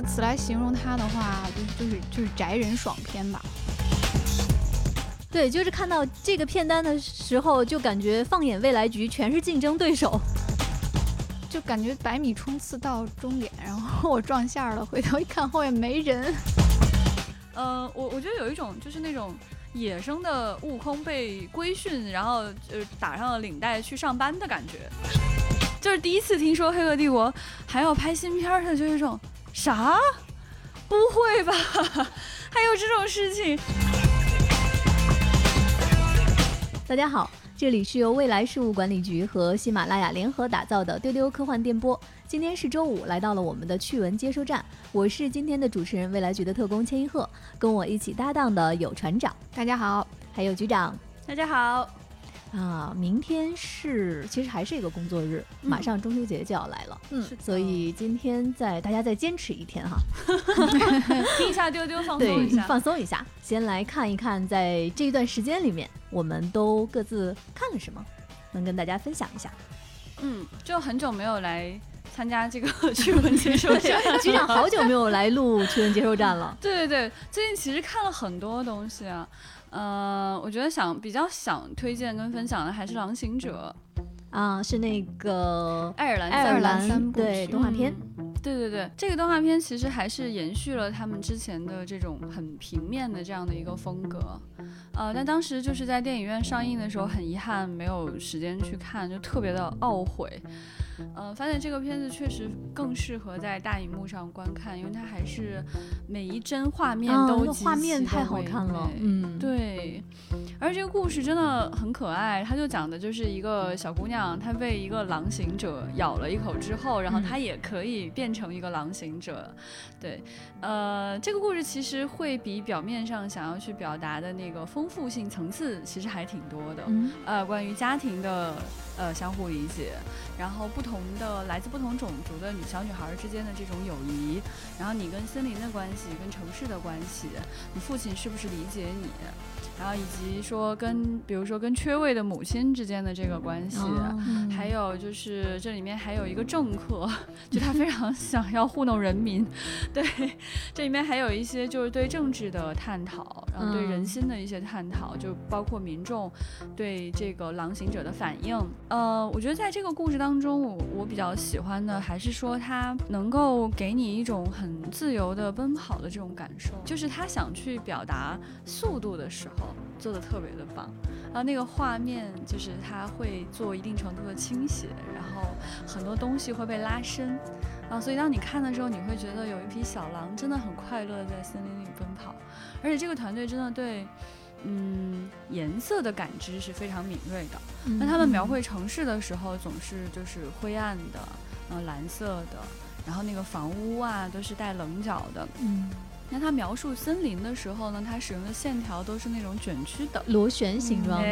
个词来形容它的话，就就是就是宅人爽片吧。对，就是看到这个片单的时候，就感觉放眼未来局全是竞争对手，就感觉百米冲刺到终点，然后我撞线了，回头一看后面没人。呃，我我觉得有一种就是那种野生的悟空被规训，然后呃打上了领带去上班的感觉。就是第一次听说《黑客帝国》还要拍新片儿，他就有一种啥？不会吧？还有这种事情？大家好，这里是由未来事务管理局和喜马拉雅联合打造的丢丢科幻电波。今天是周五，来到了我们的趣闻接收站，我是今天的主持人，未来局的特工千一鹤，跟我一起搭档的有船长，大家好，还有局长，大家好。啊，明天是其实还是一个工作日，马上中秋节就要来了，嗯，所以今天在大家再坚持一天哈 听一下丢丢放松一下，放松一下，先来看一看在这一段时间里面我们都各自看了什么，能跟大家分享一下。嗯，就很久没有来参加这个 趣闻接收站，局长好久没有来录趣闻接收站了。对对对，最近其实看了很多东西啊。嗯，我觉得想比较想推荐跟分享的还是《狼行者》啊，是那个爱尔兰爱尔兰三部对动画片。对对对，这个动画片其实还是延续了他们之前的这种很平面的这样的一个风格。呃，但当时就是在电影院上映的时候，很遗憾没有时间去看，就特别的懊悔。嗯，发现这个片子确实更适合在大荧幕上观看，因为它还是每一帧画面都画面太好看了。嗯，对。而这个故事真的很可爱，它就讲的就是一个小姑娘，她被一个狼行者咬了一口之后，然后她也可以变成一个狼行者。对，呃，这个故事其实会比表面上想要去表达的那个丰富性层次其实还挺多的。呃，关于家庭的呃相互理解，然后不同。的来自不同种族的女小女孩之间的这种友谊，然后你跟森林的关系，跟城市的关系，你父亲是不是理解你？然后以及说跟，比如说跟缺位的母亲之间的这个关系，还有就是这里面还有一个政客，就他非常想要糊弄人民，对，这里面还有一些就是对政治的探讨，然后对人心的一些探讨，就包括民众对这个狼行者的反应。呃，我觉得在这个故事当中，我我比较喜欢的还是说他能够给你一种很自由的奔跑的这种感受，就是他想去表达速度的时候。做的特别的棒，然后那个画面就是它会做一定程度的倾斜，然后很多东西会被拉伸，啊，所以当你看的时候，你会觉得有一匹小狼真的很快乐在森林里奔跑，而且这个团队真的对，嗯，颜色的感知是非常敏锐的。那他们描绘城市的时候，总是就是灰暗的，嗯，蓝色的，然后那个房屋啊都是带棱角的，嗯。那他描述森林的时候呢，它使用的线条都是那种卷曲的螺旋形状的，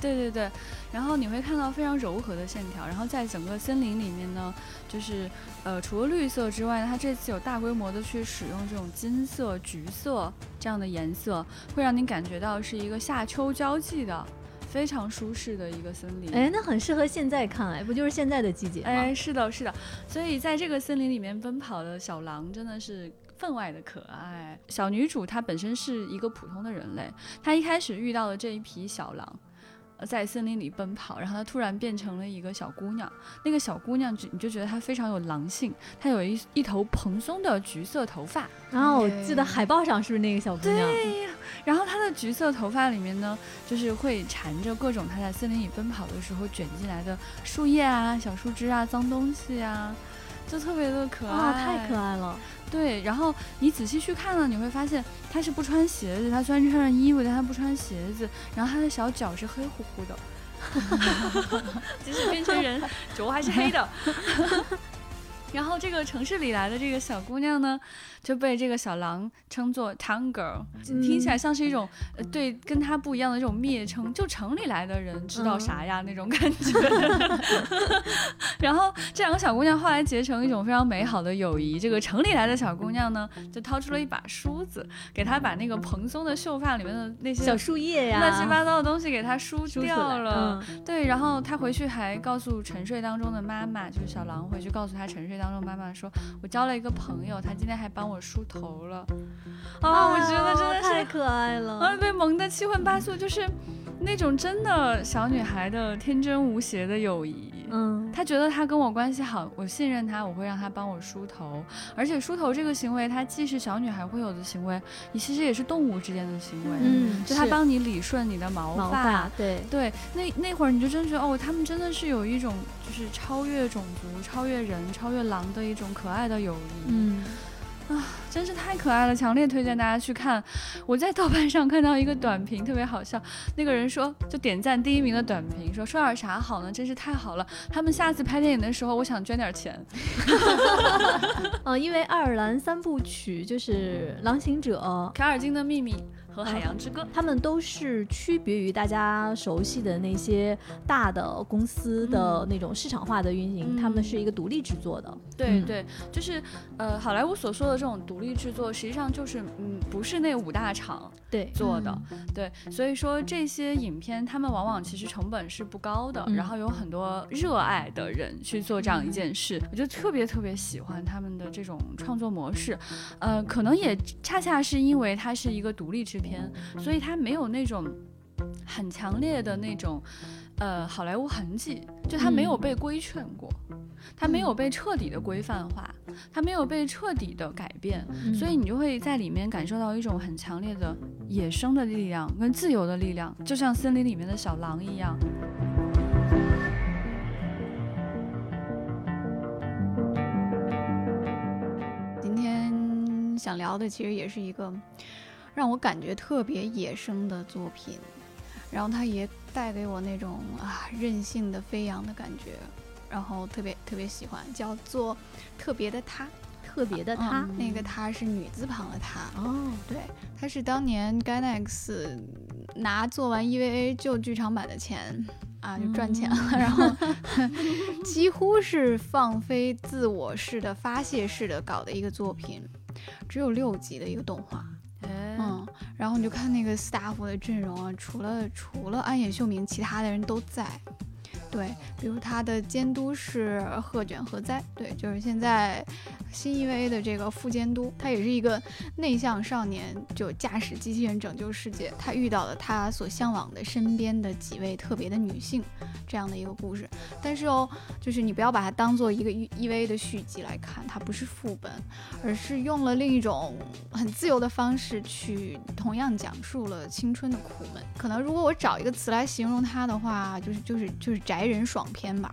对对对。然后你会看到非常柔和的线条。然后在整个森林里面呢，就是呃，除了绿色之外，它这次有大规模的去使用这种金色、橘色这样的颜色，会让你感觉到是一个夏秋交际的非常舒适的一个森林。哎，那很适合现在看，哎，不就是现在的季节吗？哎，是的，是的。所以在这个森林里面奔跑的小狼真的是。分外的可爱，小女主她本身是一个普通的人类，她一开始遇到了这一匹小狼，在森林里奔跑，然后她突然变成了一个小姑娘，那个小姑娘就你就觉得她非常有狼性，她有一一头蓬松的橘色头发，然后我记得海报上是不是那个小姑娘？对，然后她的橘色头发里面呢，就是会缠着各种她在森林里奔跑的时候卷进来的树叶啊、小树枝啊、脏东西啊。就特别的可爱，太可爱了。对，然后你仔细去看呢，你会发现他是不穿鞋子，他虽然穿上衣服，但他不穿鞋子。然后他的小脚是黑乎乎的，即使变成人，脚还是黑的。然后这个城市里来的这个小姑娘呢？就被这个小狼称作 Town Girl，听起来像是一种呃对跟她不一样的这种蔑称，就城里来的人知道啥呀那种感觉。然后这两个小姑娘后来结成一种非常美好的友谊。这个城里来的小姑娘呢，就掏出了一把梳子，给她把那个蓬松的秀发里面的那些小树叶呀、乱七八糟的东西给她梳掉了。对，然后她回去还告诉沉睡当中的妈妈，就是小狼回去告诉她沉睡当。当中，妈妈说我交了一个朋友，他今天还帮我梳头了，啊，我觉得真的是太可爱了，啊，被萌的七荤八素，就是那种真的小女孩的天真无邪的友谊。嗯，他觉得他跟我关系好，我信任他，我会让他帮我梳头，而且梳头这个行为，它既是小女孩会有的行为，你其实也是动物之间的行为。嗯，就他帮你理顺你的毛发，对对，那那会儿你就真觉得哦，他们真的是有一种就是超越种族、超越人、超越狼的一种可爱的友谊。嗯。啊，真是太可爱了！强烈推荐大家去看。我在豆瓣上看到一个短评，特别好笑。那个人说，就点赞第一名的短评说：“说点啥好呢？真是太好了！他们下次拍电影的时候，我想捐点钱。”嗯，因为爱尔兰三部曲就是《狼行者》《卡尔金的秘密》。和海洋之歌，他们都是区别于大家熟悉的那些大的公司的那种市场化的运营，他们是一个独立制作的。对对，就是呃，好莱坞所说的这种独立制作，实际上就是嗯，不是那五大厂对做的。对，所以说这些影片，他们往往其实成本是不高的，然后有很多热爱的人去做这样一件事，我就特别特别喜欢他们的这种创作模式。呃，可能也恰恰是因为它是一个独立制。片，所以它没有那种很强烈的那种，呃，好莱坞痕迹，就它没有被规劝过，它没有被彻底的规范化，它没有被彻底的改变，所以你就会在里面感受到一种很强烈的野生的力量跟自由的力量，就像森林里面的小狼一样。今天想聊的其实也是一个。让我感觉特别野生的作品，然后它也带给我那种啊任性的飞扬的感觉，然后特别特别喜欢，叫做特别的她，特别的她，那个她是女字旁的她哦，对，她是当年 Gainax 拿做完 EVA 就剧场版的钱啊就赚钱了，然后 几乎是放飞自我式的发泄式的搞的一个作品，只有六集的一个动画。然后你就看那个 staff 的阵容啊，除了除了安野秀明，其他的人都在。对，比如他的监督是鹤卷和哉，对，就是现在新 EVA 的这个副监督，他也是一个内向少年，就驾驶机器人拯救世界，他遇到了他所向往的身边的几位特别的女性，这样的一个故事。但是哦，就是你不要把它当做一个 EVA 的续集来看，它不是副本，而是用了另一种很自由的方式去同样讲述了青春的苦闷。可能如果我找一个词来形容它的话，就是就是就是宅。人爽片吧，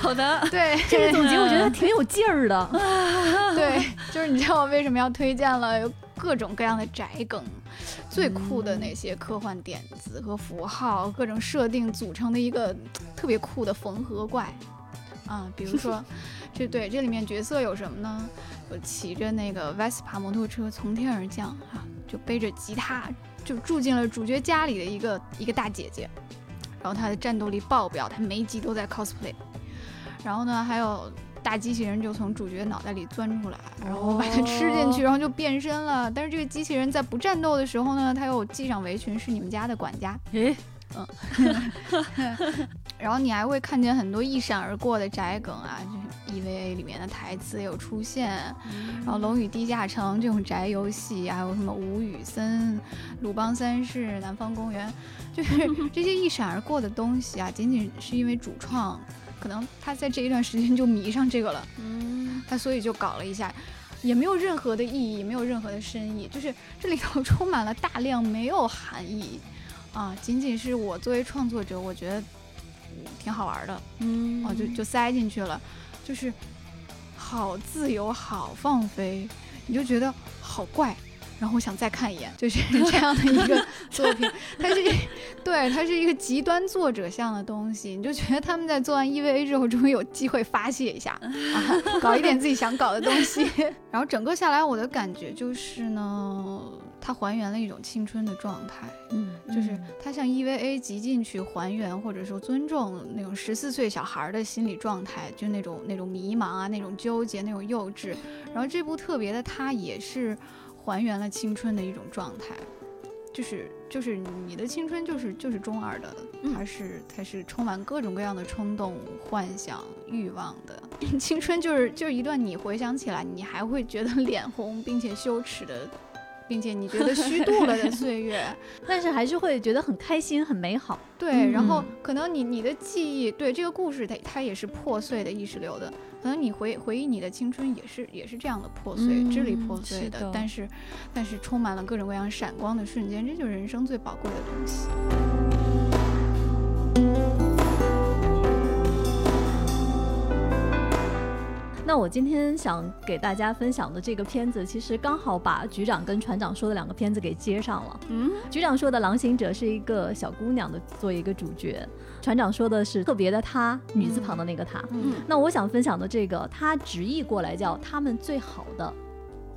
好的，对这个总结我觉得挺有劲儿的。对，就是你知道我为什么要推荐了？有各种各样的宅梗，最酷的那些科幻点子和符号，各种设定组成的一个特别酷的缝合怪啊！比如说，这对这里面角色有什么呢？有骑着那个 Vespa 摩托车从天而降啊，就背着吉他。就住进了主角家里的一个一个大姐姐，然后他的战斗力爆表，他每一集都在 cosplay。然后呢，还有大机器人就从主角脑袋里钻出来，然后把它吃进去，然后就变身了。但是这个机器人在不战斗的时候呢，他又系上围裙，是你们家的管家。诶，嗯。然后你还会看见很多一闪而过的宅梗啊，就是 EVA 里面的台词有出现，然后《龙与地下城》这种宅游戏，还有什么吴宇森、鲁邦三世、南方公园，就是 这些一闪而过的东西啊，仅仅是因为主创可能他在这一段时间就迷上这个了，嗯，他所以就搞了一下，也没有任何的意义，没有任何的深意，就是这里头充满了大量没有含义啊，仅仅是我作为创作者，我觉得。挺好玩的，嗯，哦，就就塞进去了，就是好自由，好放飞，你就觉得好怪，然后我想再看一眼，就是 这样的一个作品。它是，对，它是一个极端作者向的东西，你就觉得他们在做完 EVA 之后，终于有机会发泄一下，啊，搞一点自己想搞的东西。然后整个下来，我的感觉就是呢。它还原了一种青春的状态，嗯，就是它像 EVA 极尽去还原或者说尊重那种十四岁小孩的心理状态，就那种那种迷茫啊，那种纠结，那种幼稚。然后这部特别的，它也是还原了青春的一种状态，就是就是你的青春就是就是中二的，嗯它是它是充满各种各样的冲动、幻想、欲望的。青春就是就是一段你回想起来你还会觉得脸红并且羞耻的，并且你觉得虚度了的岁月。但是还是会觉得很开心、很美好。对，然后嗯可能你你的记忆，对这个故事它它也是破碎的意识流的，可能你回回忆你的青春也是也是这样的破碎，支离嗯破碎的，是的但是但是充满了各种各样闪光的瞬间，这就是人生最宝贵的东西。那我今天想给大家分享的这个片子，其实刚好把局长跟船长说的两个片子给接上了。嗯，局长说的《狼行者》是一个小姑娘的做一个主角，船长说的是特别的她，女字旁的那个她。嗯。那我想分享的这个，它直译过来叫“他们最好的”，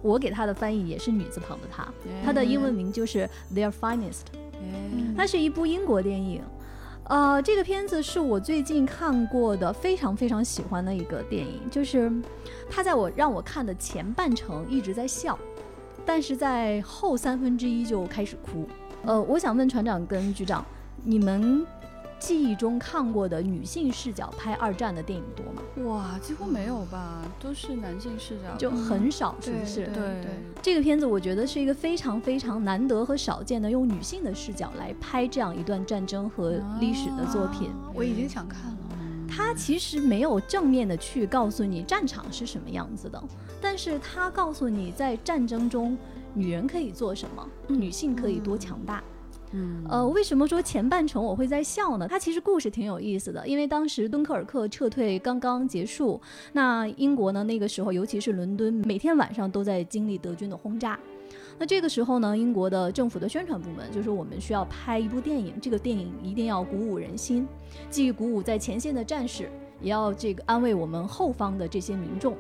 我给它的翻译也是女字旁的她，它的英文名就是 Their Finest。哎它是一部英国电影，呃，这个片子是我最近看过的非常非常喜欢的一个电影，就是他在我让我看的前半程一直在笑，但是在后三分之一就开始哭。呃，我想问船长跟局长，你们记忆中看过的女性视角拍二战的电影多吗？哇，几乎没有吧，都是男性视角，就很少，是不对是？对对这个片子我觉得是一个非常非常难得和少见的用女性的视角来拍这样一段战争和历史的作品。啊我已经想看了。它其实没有正面的去告诉你战场是什么样子的，但是它告诉你在战争中女人可以做什么，女性可以多强大。嗯呃，为什么说前半程我会在笑呢？它其实故事挺有意思的，因为当时敦刻尔克撤退刚刚结束，那英国呢那个时候，尤其是伦敦，每天晚上都在经历德军的轰炸。那这个时候呢，英国的政府的宣传部门就说我们需要拍一部电影，这个电影一定要鼓舞人心，既鼓舞在前线的战士，也要这个安慰我们后方的这些民众。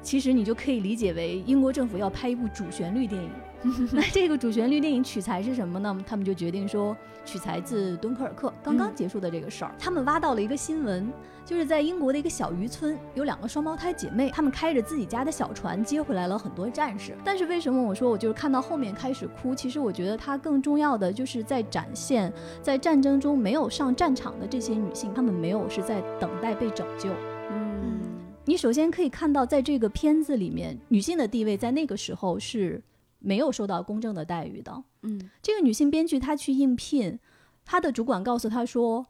其实你就可以理解为英国政府要拍一部主旋律电影。那这个主旋律电影取材是什么呢？他们就决定说取材自敦刻尔克刚刚结束的这个事儿。他们挖到了一个新闻，就是在英国的一个小渔村，有两个双胞胎姐妹，她们开着自己家的小船接回来了很多战士。但是为什么我说我就是看到后面开始哭？其实我觉得它更重要的就是在展现，在战争中没有上战场的这些女性，她们没有是在等待被拯救。嗯你首先可以看到，在这个片子里面，女性的地位在那个时候是没有受到公正的待遇的。嗯这个女性编剧她去应聘，她的主管告诉她说，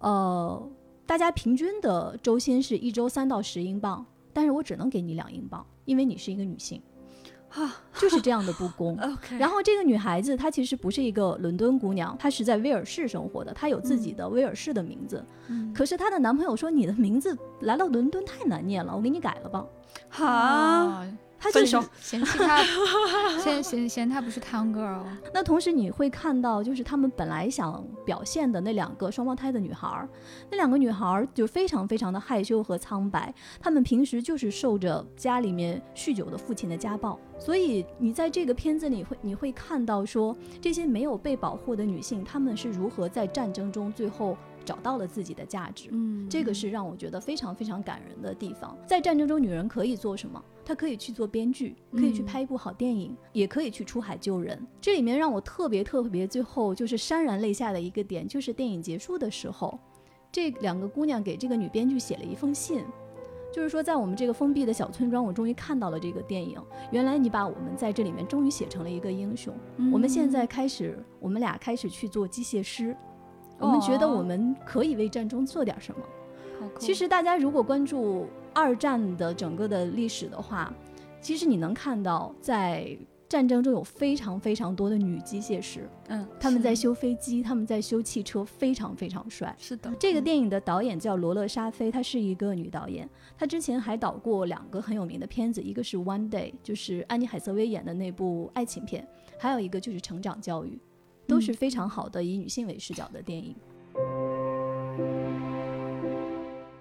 呃，大家平均的周薪是一周三到十英镑，但是我只能给你两英镑，因为你是一个女性，啊就是这样的不公。然后这个女孩子她其实不是一个伦敦姑娘，她是在威尔士生活的，她有自己的威尔士的名字。嗯可是她的男朋友说你的名字来到伦敦太难念了，我给你改了吧。好，啊，她就是分手嫌弃他，嫌嫌嫌他不是 town girl。那同时你会看到，就是他们本来想表现的那两个双胞胎的女孩儿，那两个女孩儿就非常非常的害羞和苍白，她们平时就是受着家里面酗酒的父亲的家暴，所以你在这个片子里会你会看到说这些没有被保护的女性，她们是如何在战争中最后找到了自己的价值。嗯这个是让我觉得非常非常感人的地方。在战争中，女人可以做什么？她可以去做编剧，可以去嗯拍一部好电影，也可以去出海救人。这里面让我特别特别最后就是潸然泪下的一个点，就是电影结束的时候，这两个姑娘给这个女编剧写了一封信。就是说，在我们这个封闭的小村庄，我终于看到了这个电影。原来你把我们在这里面终于写成了一个英雄。我们现在开始，我们俩开始去做机械师。我们觉得我们可以为战争做点什么。其实大家如果关注二战的整个的历史的话，其实你能看到，在战争中有非常非常多的女机械师，嗯，他们在修飞机，他们在修汽车，非常非常帅。是的，这个电影的导演叫罗勒莎菲，她是一个女导演，她之前还导过两个很有名的片子，一个是《One Day》，就是安妮海瑟薇演的那部爱情片，还有一个就是《成长教育》，都是非常好的以女性为视角的电影。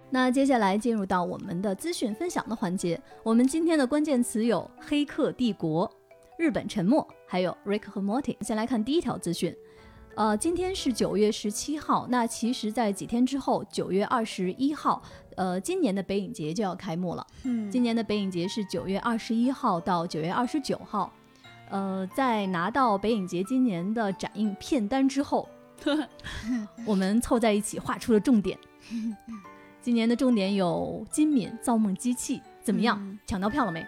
那接下来进入到我们的资讯分享的环节，我们今天的关键词有《黑客帝国》、日本沉没，还有 Rick 和 Morty。先来看第一条资讯，呃，今天是九月十七号，那其实，在几天之后，九月二十一号，呃，今年的北影节就要开幕了。嗯今年的北影节是九月二十一号到九月二十九号。呃，在拿到北影节今年的展映片单之后，我们凑在一起画出了重点。今年的重点有金敏《造梦机器》，怎么样？嗯抢到票了没？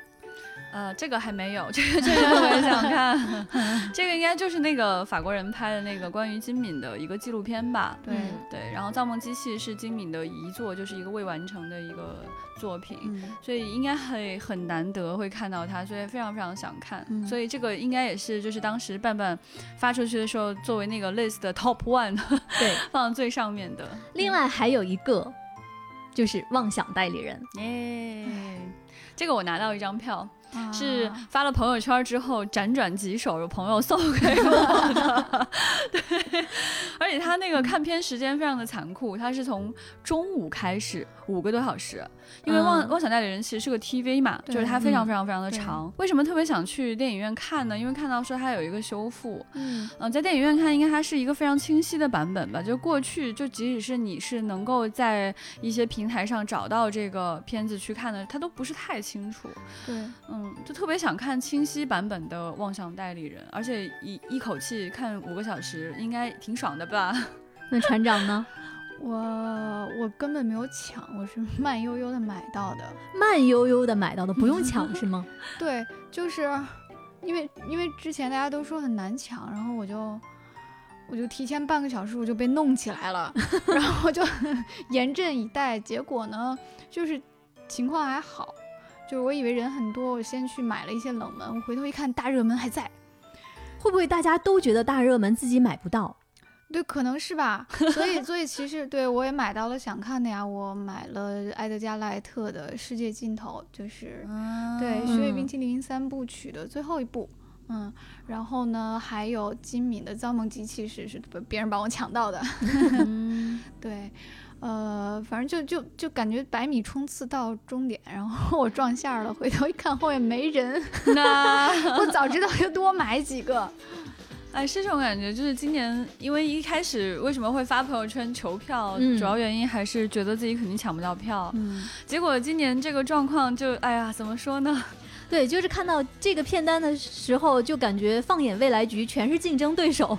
呃，这个还没有，这个这个我也想看。这个应该就是那个法国人拍的那个关于金敏的一个纪录片吧？对嗯对，然后《造梦机器》是金敏的遗作，就是一个未完成的一个作品。嗯所以应该会很难得会看到它，所以非常非常想看。嗯所以这个应该也是就是当时伴伴发出去的时候，作为那个 list 的 top one 对，放在最上面的。另外还有一个就是妄想代理人，耶、这个我拿到一张票，啊是发了朋友圈之后辗转几手，有朋友送给我的。对，而且他那个看片时间非常的残酷，他是从中午开始五个多小时，因为妄、嗯妄想代理人其实是个 TV 嘛，就是它非常嗯非常非常的长。为什么特别想去电影院看呢？因为看到说它有一个修复，嗯嗯、在电影院看应该它是一个非常清晰的版本吧。就过去就即使是你是能够在一些平台上找到这个片子去看的，它都不是太清楚。对嗯，就特别想看清晰版本的《妄想代理人》，而且一一口气看五个小时，应该挺爽的吧？那船长呢？我我根本没有抢，我是 慢悠悠的买到的。慢悠悠的买到的，不用抢 是吗？对，就是因为因为之前大家都说很难抢，然后我就我就提前半个小时我就被弄起来了，然后就严阵以待。结果呢，就是情况还好，就是我以为人很多，我先去买了一些冷门，我回头一看大热门还在。会不会大家都觉得大热门自己买不到？对，可能是吧，所以所以其实对我也买到了想看的呀，我买了埃德加·莱特的《世界尽头》，就是对《雪与冰淇淋》三部曲的最后一部，嗯，然后呢，还有金敏的《造梦机器》是是别人帮我抢到的，嗯，对，呃，反正就就就感觉百米冲刺到终点，然后我撞线了，回头一看后面没人，那我早知道就多买几个，哎，是这种感觉，就是今年因为一开始为什么会发朋友圈求票，嗯主要原因还是觉得自己肯定抢不到票，嗯，结果今年这个状况就哎呀，怎么说呢？对，就是看到这个片单的时候，就感觉放眼未来局全是竞争对手。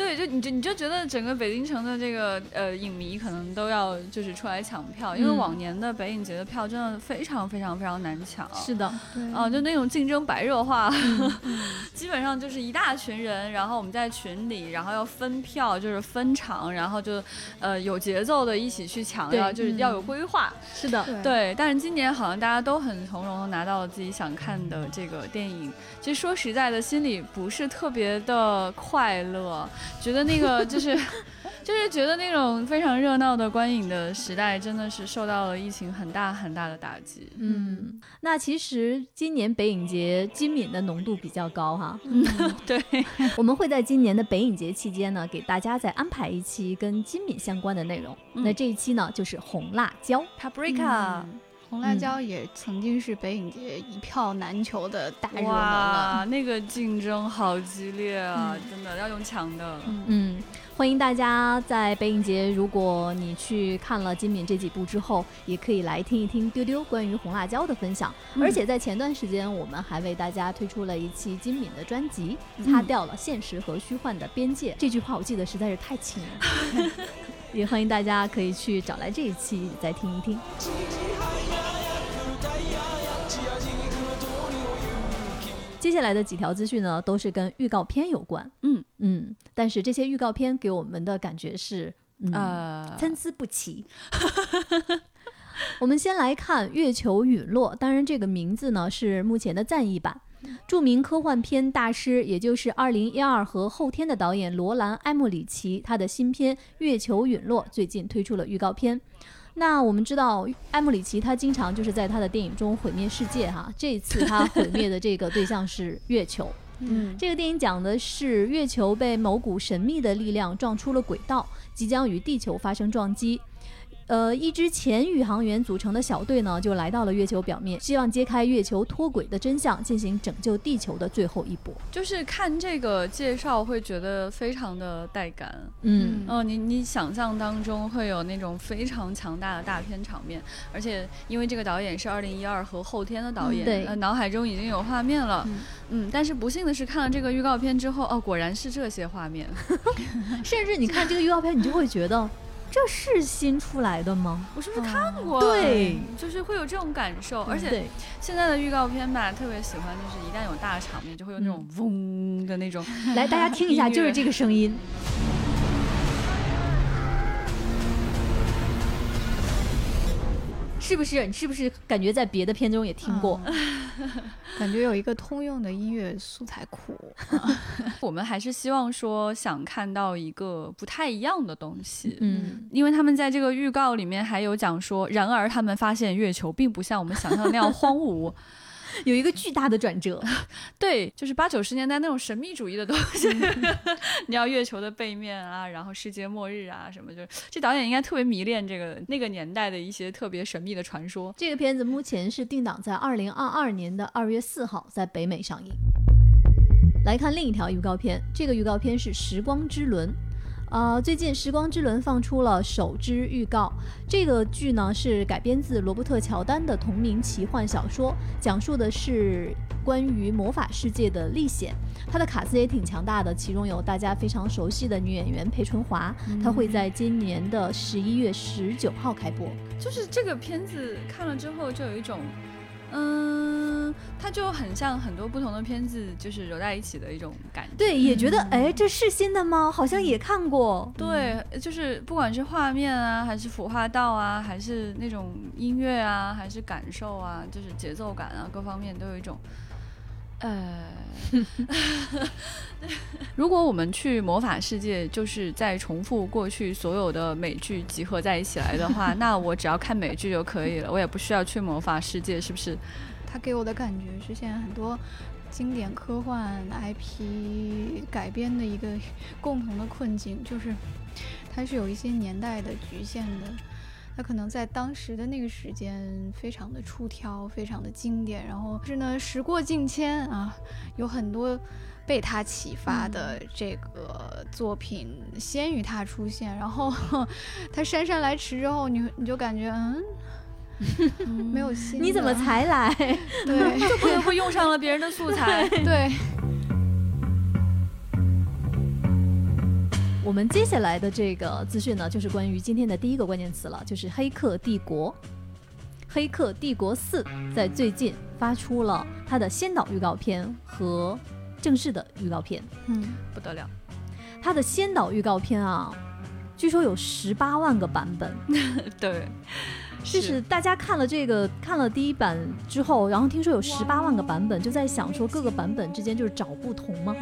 对，就你就你就觉得整个北京城的这个呃影迷可能都要就是出来抢票，因为嗯往年的北影节的票真的非常非常非常难抢。是的，对，啊，就那种竞争白热化，基本上就是一大群人，然后我们在群里，然后要分票，就是分场，然后就呃有节奏的一起去抢，对要就是嗯要有规划。是的，对对，但是今年好像大家都很从容的拿到了自己想看的这个电影。其实说实在的，心里不是特别的快乐，觉得那个就是。就是觉得那种非常热闹的观影的时代，真的是受到了疫情很大很大的打击。嗯，那其实今年北影节金敏的浓度比较高哈。嗯，对，我们会在今年的北影节期间呢，给大家再安排一期跟金敏相关的内容。嗯那这一期呢，就是红辣椒。Paprika，、嗯红辣椒也曾经是北影节一票难求的大热门了。哇，那个竞争好激烈啊！嗯真的要用抢的。嗯嗯，欢迎大家在北影节，如果你去看了金敏这几部之后，也可以来听一听丢丢关于红辣椒的分享。嗯而且在前段时间，我们还为大家推出了一期金敏的专辑《嗯擦掉了现实和虚幻的边界》。这句话我记得实在是太清了，也欢迎大家可以去找来这一期再听一听。接下来的几条资讯呢，都是跟预告片有关。嗯嗯，但是这些预告片给我们的感觉是，嗯，呃，参差不齐。我们先来看《月球陨落》，当然这个名字呢是目前的暂译版。著名科幻片大师，也就是2012和后天的导演罗兰·埃默里奇，他的新片《月球陨落》最近推出了预告片。那我们知道，埃莫里奇他经常就是在他的电影中毁灭世界哈。这一次他毁灭的这个对象是月球。嗯这个电影讲的是月球被某股神秘的力量撞出了轨道，即将与地球发生撞击。呃，一支前宇航员组成的小队呢，就来到了月球表面，希望揭开月球脱轨的真相，进行拯救地球的最后一搏。就是看这个介绍会觉得非常的带感。嗯哦，你你想象当中会有那种非常强大的大片场面，而且因为这个导演是二零一二和后天的导演，嗯对呃，脑海中已经有画面了。嗯嗯，但是不幸的是，看了这个预告片之后，哦，果然是这些画面。甚至你看这个预告片，你就会觉得这是新出来的吗？我是不是看过？对，就是会有这种感受，而且对，现在的预告片吧，特别喜欢，就是一旦有大场面，就会有那种嗡的那种。来大家听一下，就是这个声音。是不是？你是不是感觉在别的片中也听过？感觉有一个通用的音乐素材库。我们还是希望说，想看到一个不太一样的东西。嗯，因为他们在这个预告里面还有讲说，然而他们发现月球并不像我们想象的那样荒芜。有一个巨大的转折。对，就是八九十年代那种神秘主义的东西。你要月球的背面啊，然后世界末日啊什么，就是这导演应该特别迷恋这个那个年代的一些特别神秘的传说。这个片子目前是定档在二零二二年的二月四号在北美上映。来看另一条预告片，这个预告片是《时光之轮》。呃，最近《时光之轮》放出了首支预告。这个剧呢是改编自罗伯特·乔丹的同名奇幻小说，讲述的是关于魔法世界的历险。它的卡斯也挺强大的，其中有大家非常熟悉的女演员裴春华，她会在今年的十一月十九号开播。就是这个片子看了之后，就有一种，嗯，它就很像很多不同的片子，就是揉在一起的一种感觉。对，也觉得哎，这是新的吗？好像也看过。对，就是不管是画面啊，还是服化道啊，还是那种音乐啊，还是感受啊，就是节奏感啊，各方面都有一种，呃，如果我们去魔法世界，就是在重复过去所有的美剧集合在一起来的话，那我只要看美剧就可以了，我也不需要去魔法世界，是不是？它给我的感觉是现在很多经典科幻 IP 改编的一个共同的困境，就是它是有一些年代的局限的。它可能在当时的那个时间非常的出挑，非常的经典，然后是呢时过境迁啊，有很多被他启发的这个作品先于他出现，然后 他姗姗来迟之后，你你就感觉嗯。没有新的，你怎么才来？对 就不得不用上了别人的素材。对，我们接下来的这个资讯呢，就是关于今天的第一个关键词了，就是《黑客帝国》。《黑客帝国四》在最近发出了它的先导预告片和正式的预告片。嗯，不得了，它的先导预告片啊，据说有十八万个版本。对，就是大家看了这个看了第一版之后，然后听说有十八万个版本，就在想说各个版本之间就是找不同吗？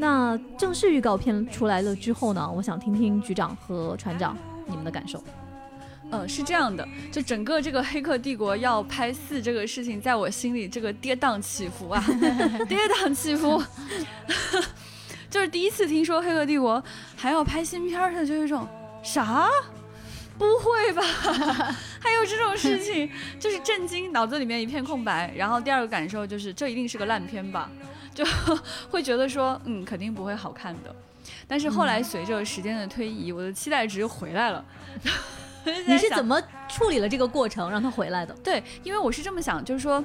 那正式预告片出来了之后呢，我想听听局长和船长你们的感受。呃，是这样的，就整个这个《黑客帝国》要拍四这个事情，在我心里这个跌宕起伏啊，跌宕起伏。就是第一次听说《黑客帝国》还要拍新片儿，它就有一种啥？不会吧？还有这种事情，就是震惊，脑子里面一片空白。然后第二个感受就是，这一定是个烂片吧？就 会觉得说，嗯，肯定不会好看的。但是后来随着时间的推移，我的期待值回来了。你是怎么？么处理了这个过程，让他回来的？对，因为我是这么想，就是说。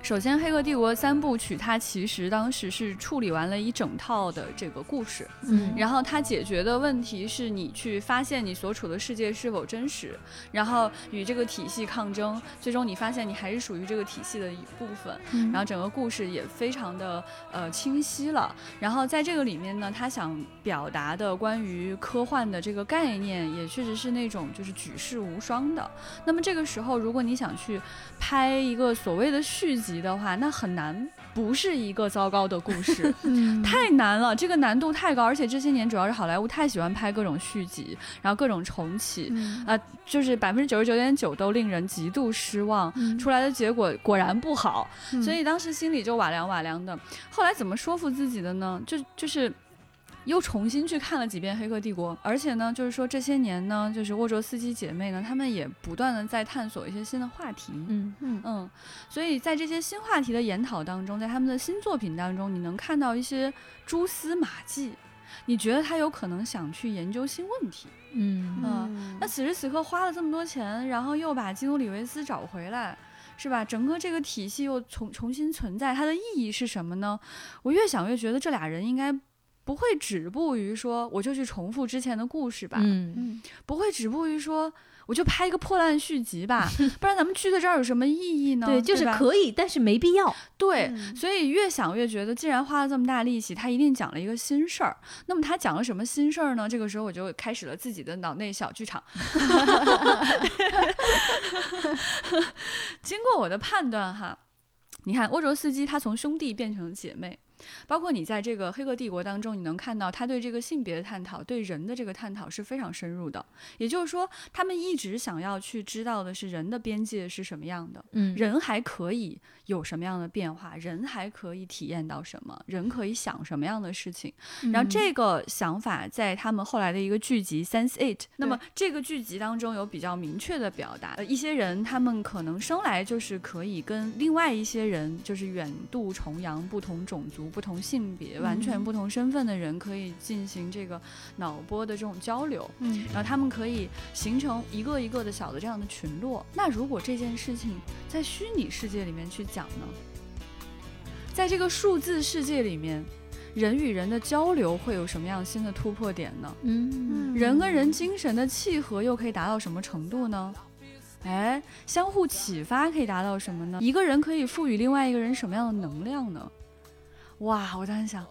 首先，《黑客帝国》三部曲，它其实当时是处理完了一整套的这个故事，嗯然后它解决的问题是你去发现你所处的世界是否真实，然后与这个体系抗争，最终你发现你还是属于这个体系的一部分，嗯然后整个故事也非常的呃清晰了。然后在这个里面呢，他想表达的关于科幻的这个概念，也确实是那种就是举世无双的。那么这个时候，如果你想去拍一个所谓的续集的话，那很难不是一个糟糕的故事。嗯太难了，这个难度太高，而且这些年主要是好莱坞太喜欢拍各种续集，然后各种重启，嗯啊、就是百分之九十九点九都令人极度失望，嗯出来的结果果然不好，嗯所以当时心里就瓦凉瓦凉的。后来怎么说服自己的呢？就就是。又重新去看了几遍《黑客帝国》，而且呢，就是说这些年呢，就是沃卓斯基姐妹呢，她们也不断的在探索一些新的话题。嗯嗯嗯，所以在这些新话题的研讨当中，在他们的新作品当中，你能看到一些蛛丝马迹。你觉得他有可能想去研究新问题？嗯嗯那此时此刻花了这么多钱，然后又把基努里维斯找回来，是吧？整个这个体系又重重新存在，它的意义是什么呢？我越想越觉得这俩人应该不会止步于说我就去重复之前的故事吧，嗯嗯不会止步于说我就拍一个破烂续集吧，不然咱们聚在这儿有什么意义呢？对，就是可以，但是没必要。对，嗯所以越想越觉得，既然花了这么大力气，他一定讲了一个新事儿。那么他讲了什么新事儿呢？这个时候我就开始了自己的脑内小剧场。经过我的判断哈，你看沃卓斯基他从兄弟变成了姐妹。包括你在这个《黑客帝国》当中，你能看到他对这个性别的探讨，对人的这个探讨是非常深入的。也就是说，他们一直想要去知道的是人的边界是什么样的，嗯人还可以有什么样的变化，人还可以体验到什么，人可以想什么样的事情。然后这个想法在他们后来的一个剧集《Sense Eight》，那么这个剧集当中有比较明确的表达，呃，一些人他们可能生来就是可以跟另外一些人，就是远渡重洋、不同种族、不同性别、完全不同身份的人，可以进行这个脑波的这种交流。嗯然后他们可以形成一个一个的小的这样的群落。那如果这件事情在虚拟世界里面去讲呢？在这个数字世界里面，人与人的交流会有什么样新的突破点呢？嗯人跟人精神的契合又可以达到什么程度呢？哎，相互启发可以达到什么呢？一个人可以赋予另外一个人什么样的能量呢？哇，我当时想，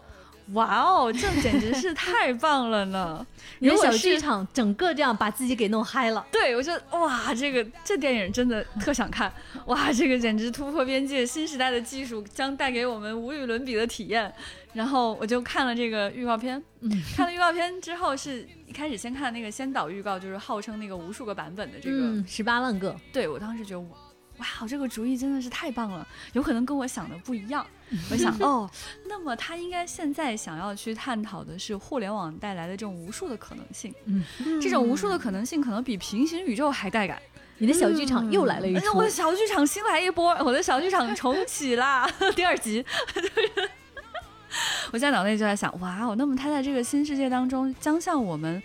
哇哦，这简直是太棒了呢！你的小剧场整个这样把自己给弄嗨了。对，我觉得哇，这个这电影真的特想看，哇，这个简直突破边界，新时代的技术将带给我们无与伦比的体验。然后我就看了这个预告片，嗯看了预告片之后是一开始先看那个先导预告，就是号称那个无数个版本的这个，嗯，十八万个。对我当时觉得。哇，这个主意真的是太棒了，有可能跟我想的不一样。我想，哦，那么他应该现在想要去探讨的是互联网带来的这种无数的可能性。嗯，这种无数的可能性可能比平行宇宙还带感。你的小剧场又来了一哎呀，出我。的小剧场新来一波，我的小剧场重启啦，第二集。我现在脑内就在想，哇哦，那么他在这个新世界当中将向我们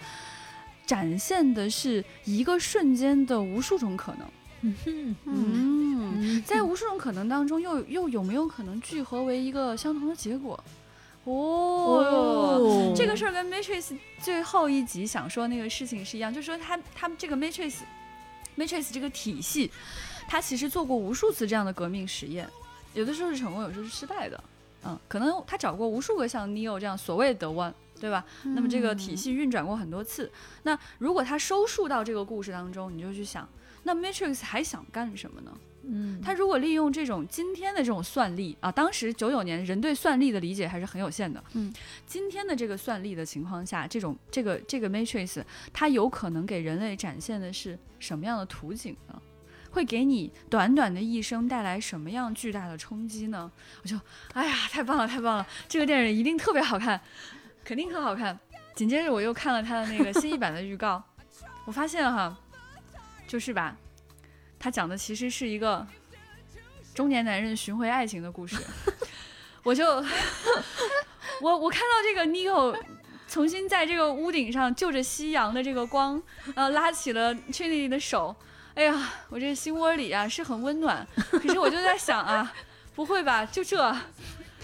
展现的是一个瞬间的无数种可能。嗯哼嗯，嗯在无数种可能当中又，又有没有可能聚合为一个相同的结果？哦，这个事儿跟 Matrix 最后一集想说那个事情是一样，就是说他他们这个 Matrix Matrix 这个体系，它其实做过无数次这样的革命实验，有的时候是成功，有的时候是失败的。嗯，可能他找过无数个像 Neo 这样所谓的 One，对吧？那么这个体系运转过很多次。那如果他收束到这个故事当中，你就去想，那 Matrix 还想干什么呢？嗯，他如果利用这种今天的这种算力啊，当时九九年人对算力的理解还是很有限的。嗯，今天的这个算力的情况下，这种这个这个 Matrix，它有可能给人类展现的是什么样的图景呢？会给你短短的一生带来什么样巨大的冲击呢？我就，哎呀，太棒了，太棒了！这个电影一定特别好看，肯定很好看。紧接着我又看了他的那个新一版的预告，我发现哈，就是吧，他讲的其实是一个中年男人寻回爱情的故事。我就，我我看到这个 Neo 重新在这个屋顶上就着夕阳的这个光，呃，拉起了 Trinity 的手。哎呀，我这心窝里啊是很温暖，可是我就在想啊，不会吧？就这，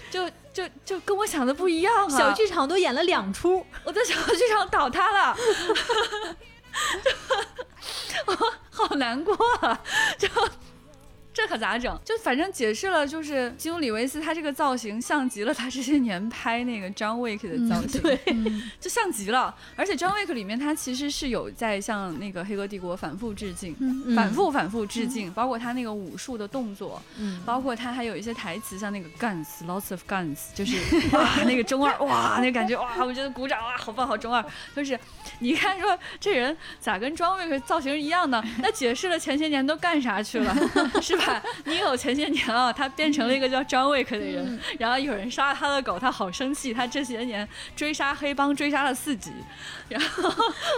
就就就跟我想的不一样啊！小剧场都演了两出。我的小剧场倒塌了，我好难过啊！就这可咋整？就反正解释了，就是基努里维斯他这个造型像极了他这些年拍那个 John Wick 的造型，对，就像极了。而且 John Wick 里面他其实是有在向那个黑客帝国反复致敬，嗯反复反复致敬，包括他那个武术的动作，嗯，包括他还有一些台词，像那个 guns lots of guns，就是 哇那个中二哇那感觉哇，我觉得鼓掌哇，好棒好中二，就是你看说这人咋跟 John Wick 造型一样呢？那解释了前些年都干啥去了，是 你有前些年啊，他变成了一个叫张卫克的人，嗯然后有人杀了他的狗，他好生气，他这些年追杀黑帮追杀了四级，然后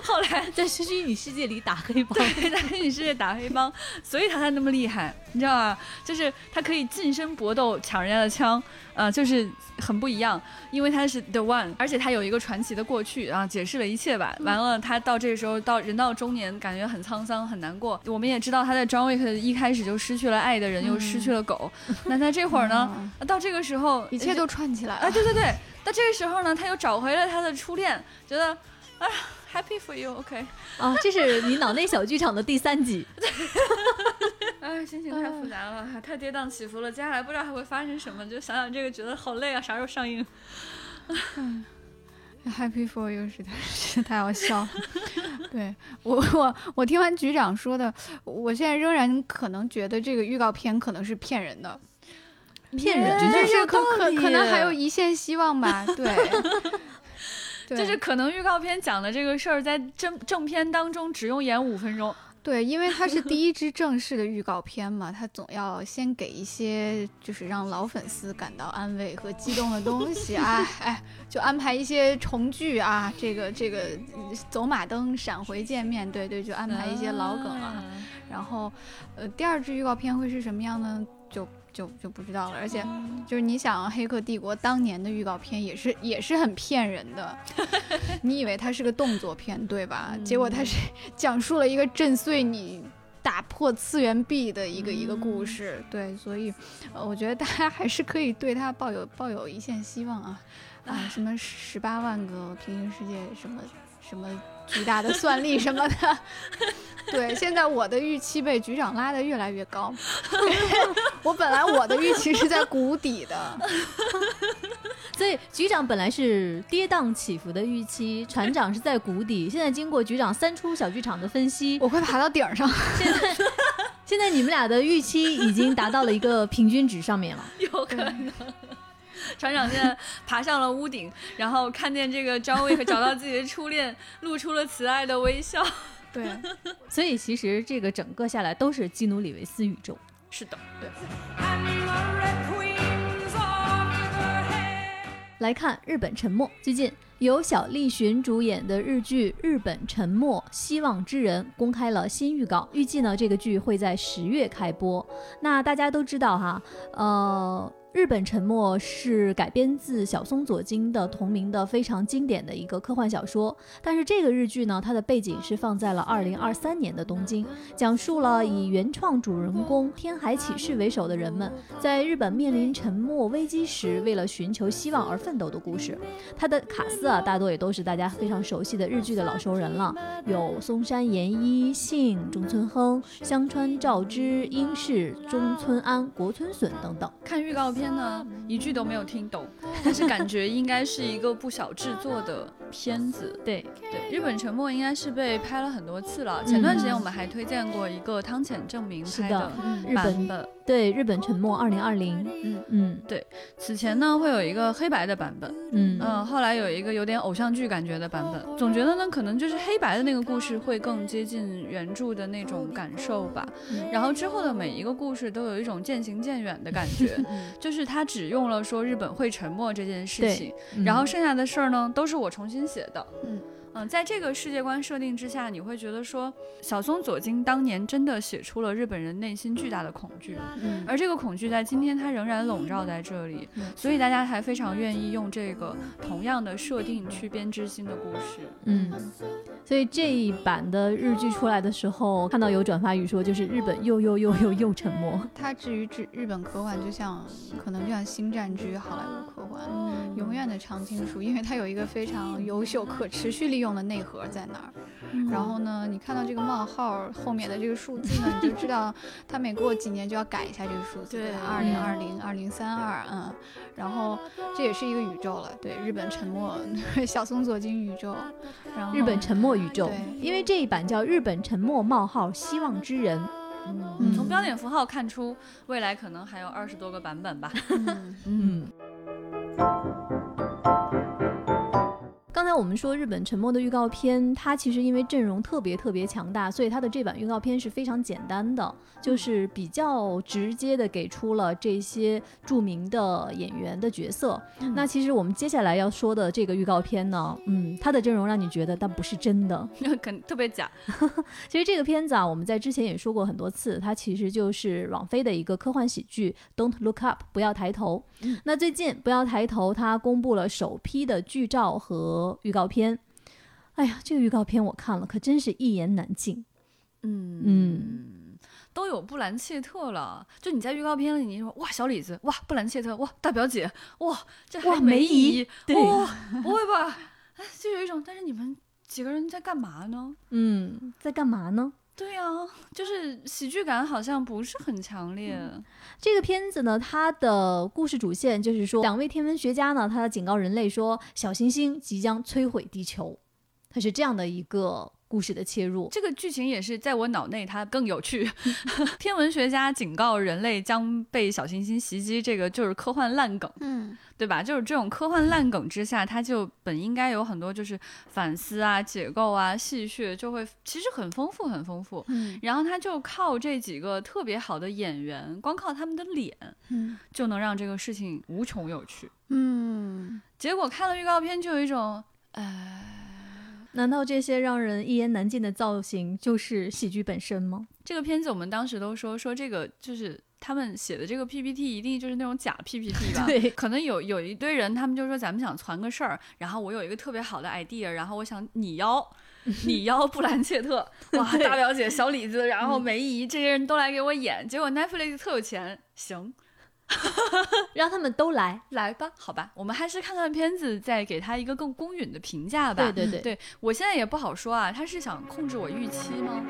后来在虚拟世界里打黑帮，对在虚拟世界打黑帮，所以他才那么厉害，你知道吗？就是他可以近身搏斗抢人家的枪，呃，就是很不一样，因为他是 the one，而且他有一个传奇的过去啊，解释了一切吧。完了，他到这个时候到人到中年，感觉很沧桑很难过。我们也知道他在 John Wick 的一开始就失去了爱的人，又失去了狗，那在这会儿呢，嗯到这个时候一切都串起来啊，了。对对对，到这个时候呢，他又找回了他的初恋，觉得啊，happy for you，OK，、啊，这是你脑内小剧场的第三集。哎，心情太复杂了，还太跌宕起伏了。接下来不知道还会发生什么，就想想这个觉得好累啊，啥时候上映？Happy for you 实在是太好笑了。对我我我听完局长说的，我现在仍然可能觉得这个预告片可能是骗人的，骗人哎但是可可可能还有一线希望吧。对，对就是可能预告片讲的这个事儿，在正正片当中只用演五分钟。对，因为它是第一支正式的预告片嘛，它总要先给一些就是让老粉丝感到安慰和激动的东西啊，哎，就安排一些重聚啊，这个这个嗯走马灯闪回见面，对对，就安排一些老梗啊。然后，呃，第二支预告片会是什么样呢？就就就不知道了。而且，就是你想，《黑客帝国》当年的预告片也是也是很骗人的。你以为它是个动作片，对吧？结果它是 讲述了一个震碎你。打破次元壁的一个一个故事，对，所以，呃，我觉得大家还是可以对它抱有抱有一线希望啊，啊，什么十八万个平行世界，什么什么巨大的算力什么的，对，现在我的预期被局长拉得越来越高，我本来我的预期是在谷底的，所以局长本来是跌宕起伏的预期，船长是在谷底。现在经过局长三出小剧场的分析，我会爬到顶上。现在你们俩的预期已经达到了一个平均值上面了。有可能。船长现在爬上了屋顶，然后看见这个张卫找到自己的初恋，露出了慈爱的微笑。对，所以其实这个整个下来都是基努里维斯宇宙。是的，对来看日本沉默，最近由小栗旬主演的日剧《日本沉默：希望之人》公开了新预告，预计呢这个剧会在十月开播。那大家都知道哈，呃。日本沉默是改编自小松左京的同名的非常经典的一个科幻小说，但是这个日剧呢，它的背景是放在了二零二三年的东京，讲述了以原创主人公天海启士为首的人们在日本面临沉没危机时，为了寻求希望而奋斗的故事。它的卡斯啊，大多也都是大家非常熟悉的日剧的老熟人了，有松山研一、信、中村亨、香川照之、英世、中村安、国村隼等等。看预告片天呢，一句都没有听懂，但是感觉应该是一个不小制作的片子。对，对，日本沉默应该是被拍了很多次了。前段时间我们还推荐过一个汤浅证明拍的嗯日本版本。对日本沉默二零二零，嗯嗯对此前呢会有一个黑白的版本，嗯嗯，后来有一个有点偶像剧感觉的版本。总觉得呢，可能就是黑白的那个故事会更接近原著的那种感受吧。然后之后的每一个故事都有一种渐行渐远的感觉，就是他只用了说日本会沉默这件事情，嗯然后剩下的事儿呢都是我重新新写的。嗯嗯，在这个世界观设定之下，你会觉得说，小松左京当年真的写出了日本人内心巨大的恐惧，嗯而这个恐惧在今天它仍然笼罩在这里，所以大家才非常愿意用这个同样的设定去编织新的故事。嗯，所以这一版的日剧出来的时候，看到有转发语说，就是日本又又又又又沉默。它至于日日本科幻，就像可能就像星战之于好莱坞科幻，嗯永远的常青树，因为它有一个非常优秀、可持续利用的内核在哪儿。然后呢，你看到这个冒号后面的这个数字呢，你就知道 它每过几年就要改一下这个数字，对二零二零、二零三二，嗯，然后这也是一个宇宙了，对，日本沉默 小松左京宇宙，然后日本沉没宇宙对，因为这一版叫日本沉没冒号希望之人。嗯，从标点符号看出，未来可能还有二十多个版本吧。嗯 嗯。才才我们说日本沉默的预告片，它其实因为阵容特别特别强大，所以它的这版预告片是非常简单的，就是比较直接的给出了这些著名的演员的角色。那其实我们接下来要说的这个预告片呢，嗯，它的阵容让你觉得但不是真的，肯特别假。其实这个片子啊，我们在之前也说过很多次，它其实就是网飞的一个科幻喜剧《Don't Look Up》，不要抬头。那最近不要抬头，它公布了首批的剧照和预告片。哎呀，这个预告片我看了，可真是一言难尽。嗯嗯，都有布兰切特了。就你在预告片里，你说哇小李子，哇布兰切特，哇大表姐，哇这还哇梅姨哇 不会吧？哎，就有一种，但是你们几个人在干嘛呢？嗯，在干嘛呢？对呀、就是喜剧感好像不是很强烈。这个片子呢，它的故事主线就是说，两位天文学家呢，他警告人类说，小行星即将摧毁地球，它是这样的一个故事的切入。这个剧情也是在我脑内它更有趣。天文学家警告人类将被小行星袭击，这个就是科幻烂梗，嗯对吧？就是这种科幻烂梗之下，它就本应该有很多就是反思啊、解构啊、戏谑，就会其实很丰富，很丰富。嗯然后他就靠这几个特别好的演员，光靠他们的脸，嗯就能让这个事情无穷有趣。嗯，结果看了预告片，就有一种，呃，难道这些让人一言难尽的造型就是喜剧本身吗？这个片子我们当时都说说这个就是他们写的这个 PPT 一定就是那种假 PPT 吧？对可能有有一堆人，他们就说咱们想传个事儿，然后我有一个特别好的 idea，然后我想你邀。你邀布兰切特，哇，大表姐小李子，然后梅姨这些人都来给我演，结果 Netflix 特有钱，行，让他们都来。来吧，好吧，我们还是看看片子，再给他一个更公允的评价吧。对对对，对我现在也不好说啊，他是想控制我预期吗？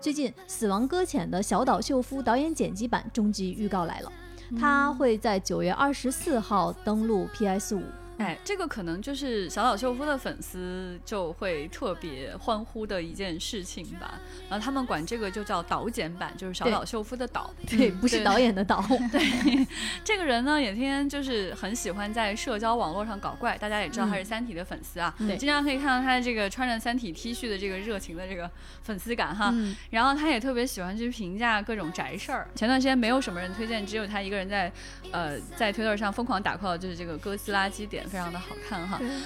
最近《死亡搁浅》的小岛秀夫导演剪辑版终极预告来了，他会在九月二十四号登陆 PS 五。哎，这个可能就是小岛秀夫的粉丝就会特别欢呼的一件事情吧。然后他们管这个就叫导剪版，就是小岛秀夫的导。对，不是导演的导。对这个人呢，也天天就是很喜欢在社交网络上搞怪。大家也知道他是《三体》的粉丝啊，对经常可以看到他的这个穿着《三体》T 恤的这个热情的这个粉丝感哈。嗯然后他也特别喜欢去评价各种宅事儿。前段时间没有什么人推荐，只有他一个人在，呃，在推特上疯狂打 call，就是这个哥斯拉基点非常的好看哈。嗯，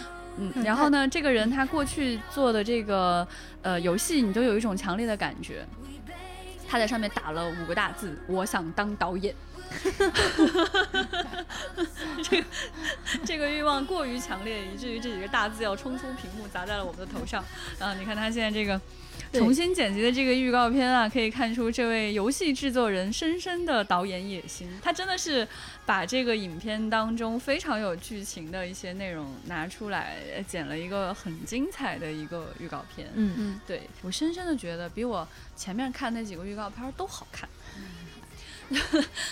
嗯然后呢，这个人他过去做的这个呃游戏，你都有一种强烈的感觉。他在上面打了五个大字：“我想当导演。”这个这个欲望过于强烈，以至于这几个大字要冲出屏幕砸在了我们的头上。啊，你看他现在这个对重新剪辑的这个预告片啊，可以看出这位游戏制作人深深的导演野心。他真的是把这个影片当中非常有剧情的一些内容拿出来，呃剪了一个很精彩的一个预告片。嗯，嗯对我深深的觉得比我前面看那几个预告片儿都好看。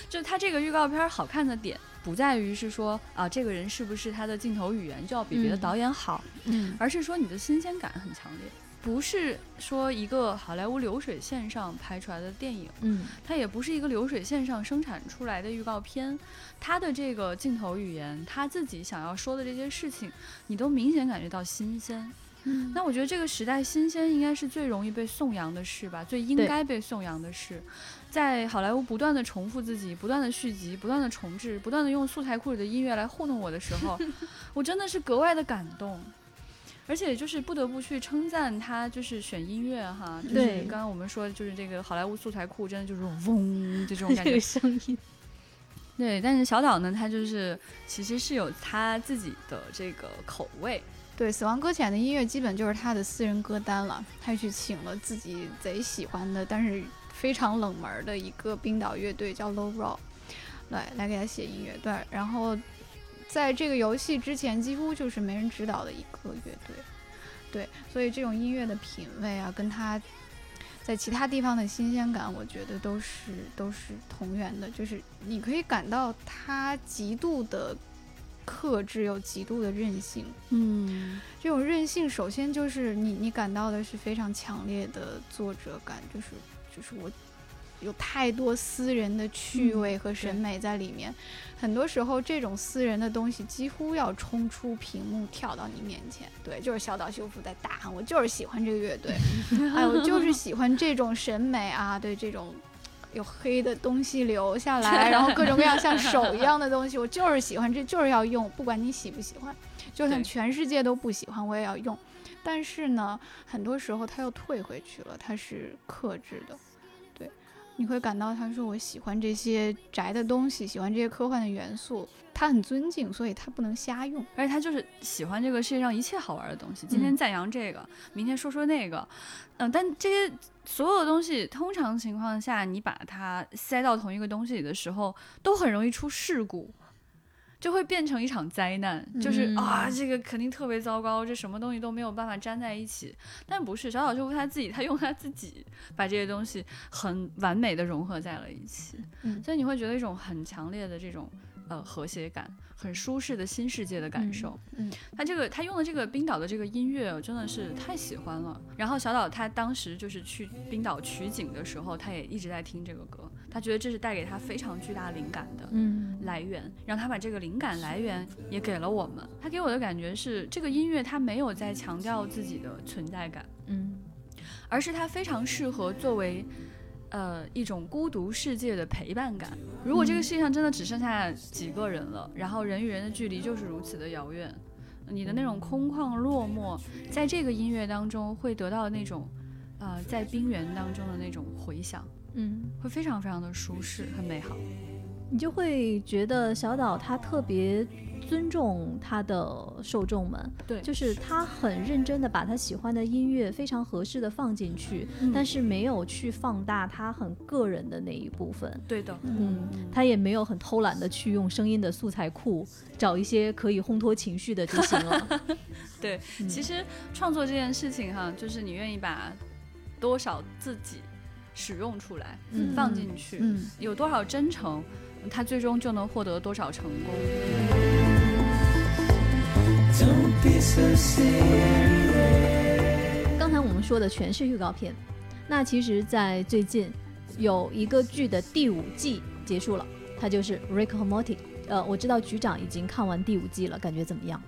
就他这个预告片儿好看的点，不在于是说啊这个人是不是他的镜头语言就要比别的嗯导演好，嗯而是说你的新鲜感很强烈。不是说一个好莱坞流水线上拍出来的电影，嗯，它也不是一个流水线上生产出来的预告片，它的这个镜头语言，他自己想要说的这些事情，你都明显感觉到新鲜。嗯那我觉得这个时代新鲜应该是最容易被颂扬的事吧，最应该被颂扬的事。在好莱坞不断的重复自己、不断的续集、不断的重置、不断的用素材库里的音乐来糊弄我的时候，我真的是格外的感动。而且就是不得不去称赞他，就是选音乐哈，就是刚刚我们说，就是这个好莱坞素材库真的就是嗡就 这种感觉，声音，对。但是小岛呢，他就是其实是有他自己的这个口味，对，《死亡搁浅》的音乐基本就是他的私人歌单了，他去请了自己贼喜欢的，但是非常冷门的一个冰岛乐队叫 Low Roll，来来给他写音乐。对，然后在这个游戏之前，几乎就是没人指导的一个乐队。对，所以这种音乐的品味啊，跟他在其他地方的新鲜感，我觉得都是都是同源的。就是你可以感到他极度的克制，又极度的任性。嗯，这种任性，首先就是你你感到的是非常强烈的作者感，就是就是我有太多私人的趣味和审美在里面。很多时候，这种私人的东西几乎要冲出屏幕跳到你面前。对，就是小岛秀夫在大喊：“我就是喜欢这个乐队，哎，我就是喜欢这种审美啊！”对，这种有黑的东西留下来，然后各种各样像手一样的东西，我就是喜欢，这就是要用，不管你喜不喜欢，就算全世界都不喜欢，我也要用。但是呢，很多时候他又退回去了，他是克制的。你会感到他说我喜欢这些宅的东西，喜欢这些科幻的元素，他很尊敬，所以他不能瞎用，而且他就是喜欢这个世界上一切好玩的东西。今天赞扬这个，明天说说那个，嗯，但这些所有的东西，通常情况下，你把它塞到同一个东西里的时候，都很容易出事故。就会变成一场灾难，就是啊，这个肯定特别糟糕，这什么东西都没有办法粘在一起。但不是小岛秀夫他自己，他用他自己把这些东西很完美的融合在了一起，所以你会觉得一种很强烈的这种呃和谐感。很舒适的新世界的感受，嗯，他这个他用的这个冰岛的这个音乐，我真的是太喜欢了。然后小岛他当时就是去冰岛取景的时候，他也一直在听这个歌，他觉得这是带给他非常巨大灵感的来源。然后他把这个灵感来源也给了我们。他给我的感觉是，这个音乐它没有在强调自己的存在感，嗯，而是它非常适合作为。呃，一种孤独世界的陪伴感。如果这个世界上真的只剩下几个人了，然后人与人的距离就是如此的遥远，你的那种空旷落寞，在这个音乐当中会得到那种，呃，在冰原当中的那种回响，嗯，会非常非常的舒适，很美好。你就会觉得小岛他特别。尊重他的受众们，对，就是他很认真的把他喜欢的音乐非常合适的放进去，但是没有去放大他很个人的那一部分。对的，嗯，他也没有很偷懒的去用声音的素材库找一些可以烘托情绪的就行了。对，其实创作这件事情哈，就是你愿意把多少自己使用出来，嗯放进去，嗯，有多少真诚，他最终就能获得多少成功。刚才我们说的全是预告片，那其实，在最近有一个剧的第五季结束了，它就是《Rick 和 Morty》。呃，我知道局长已经看完第五季了，感觉怎么样？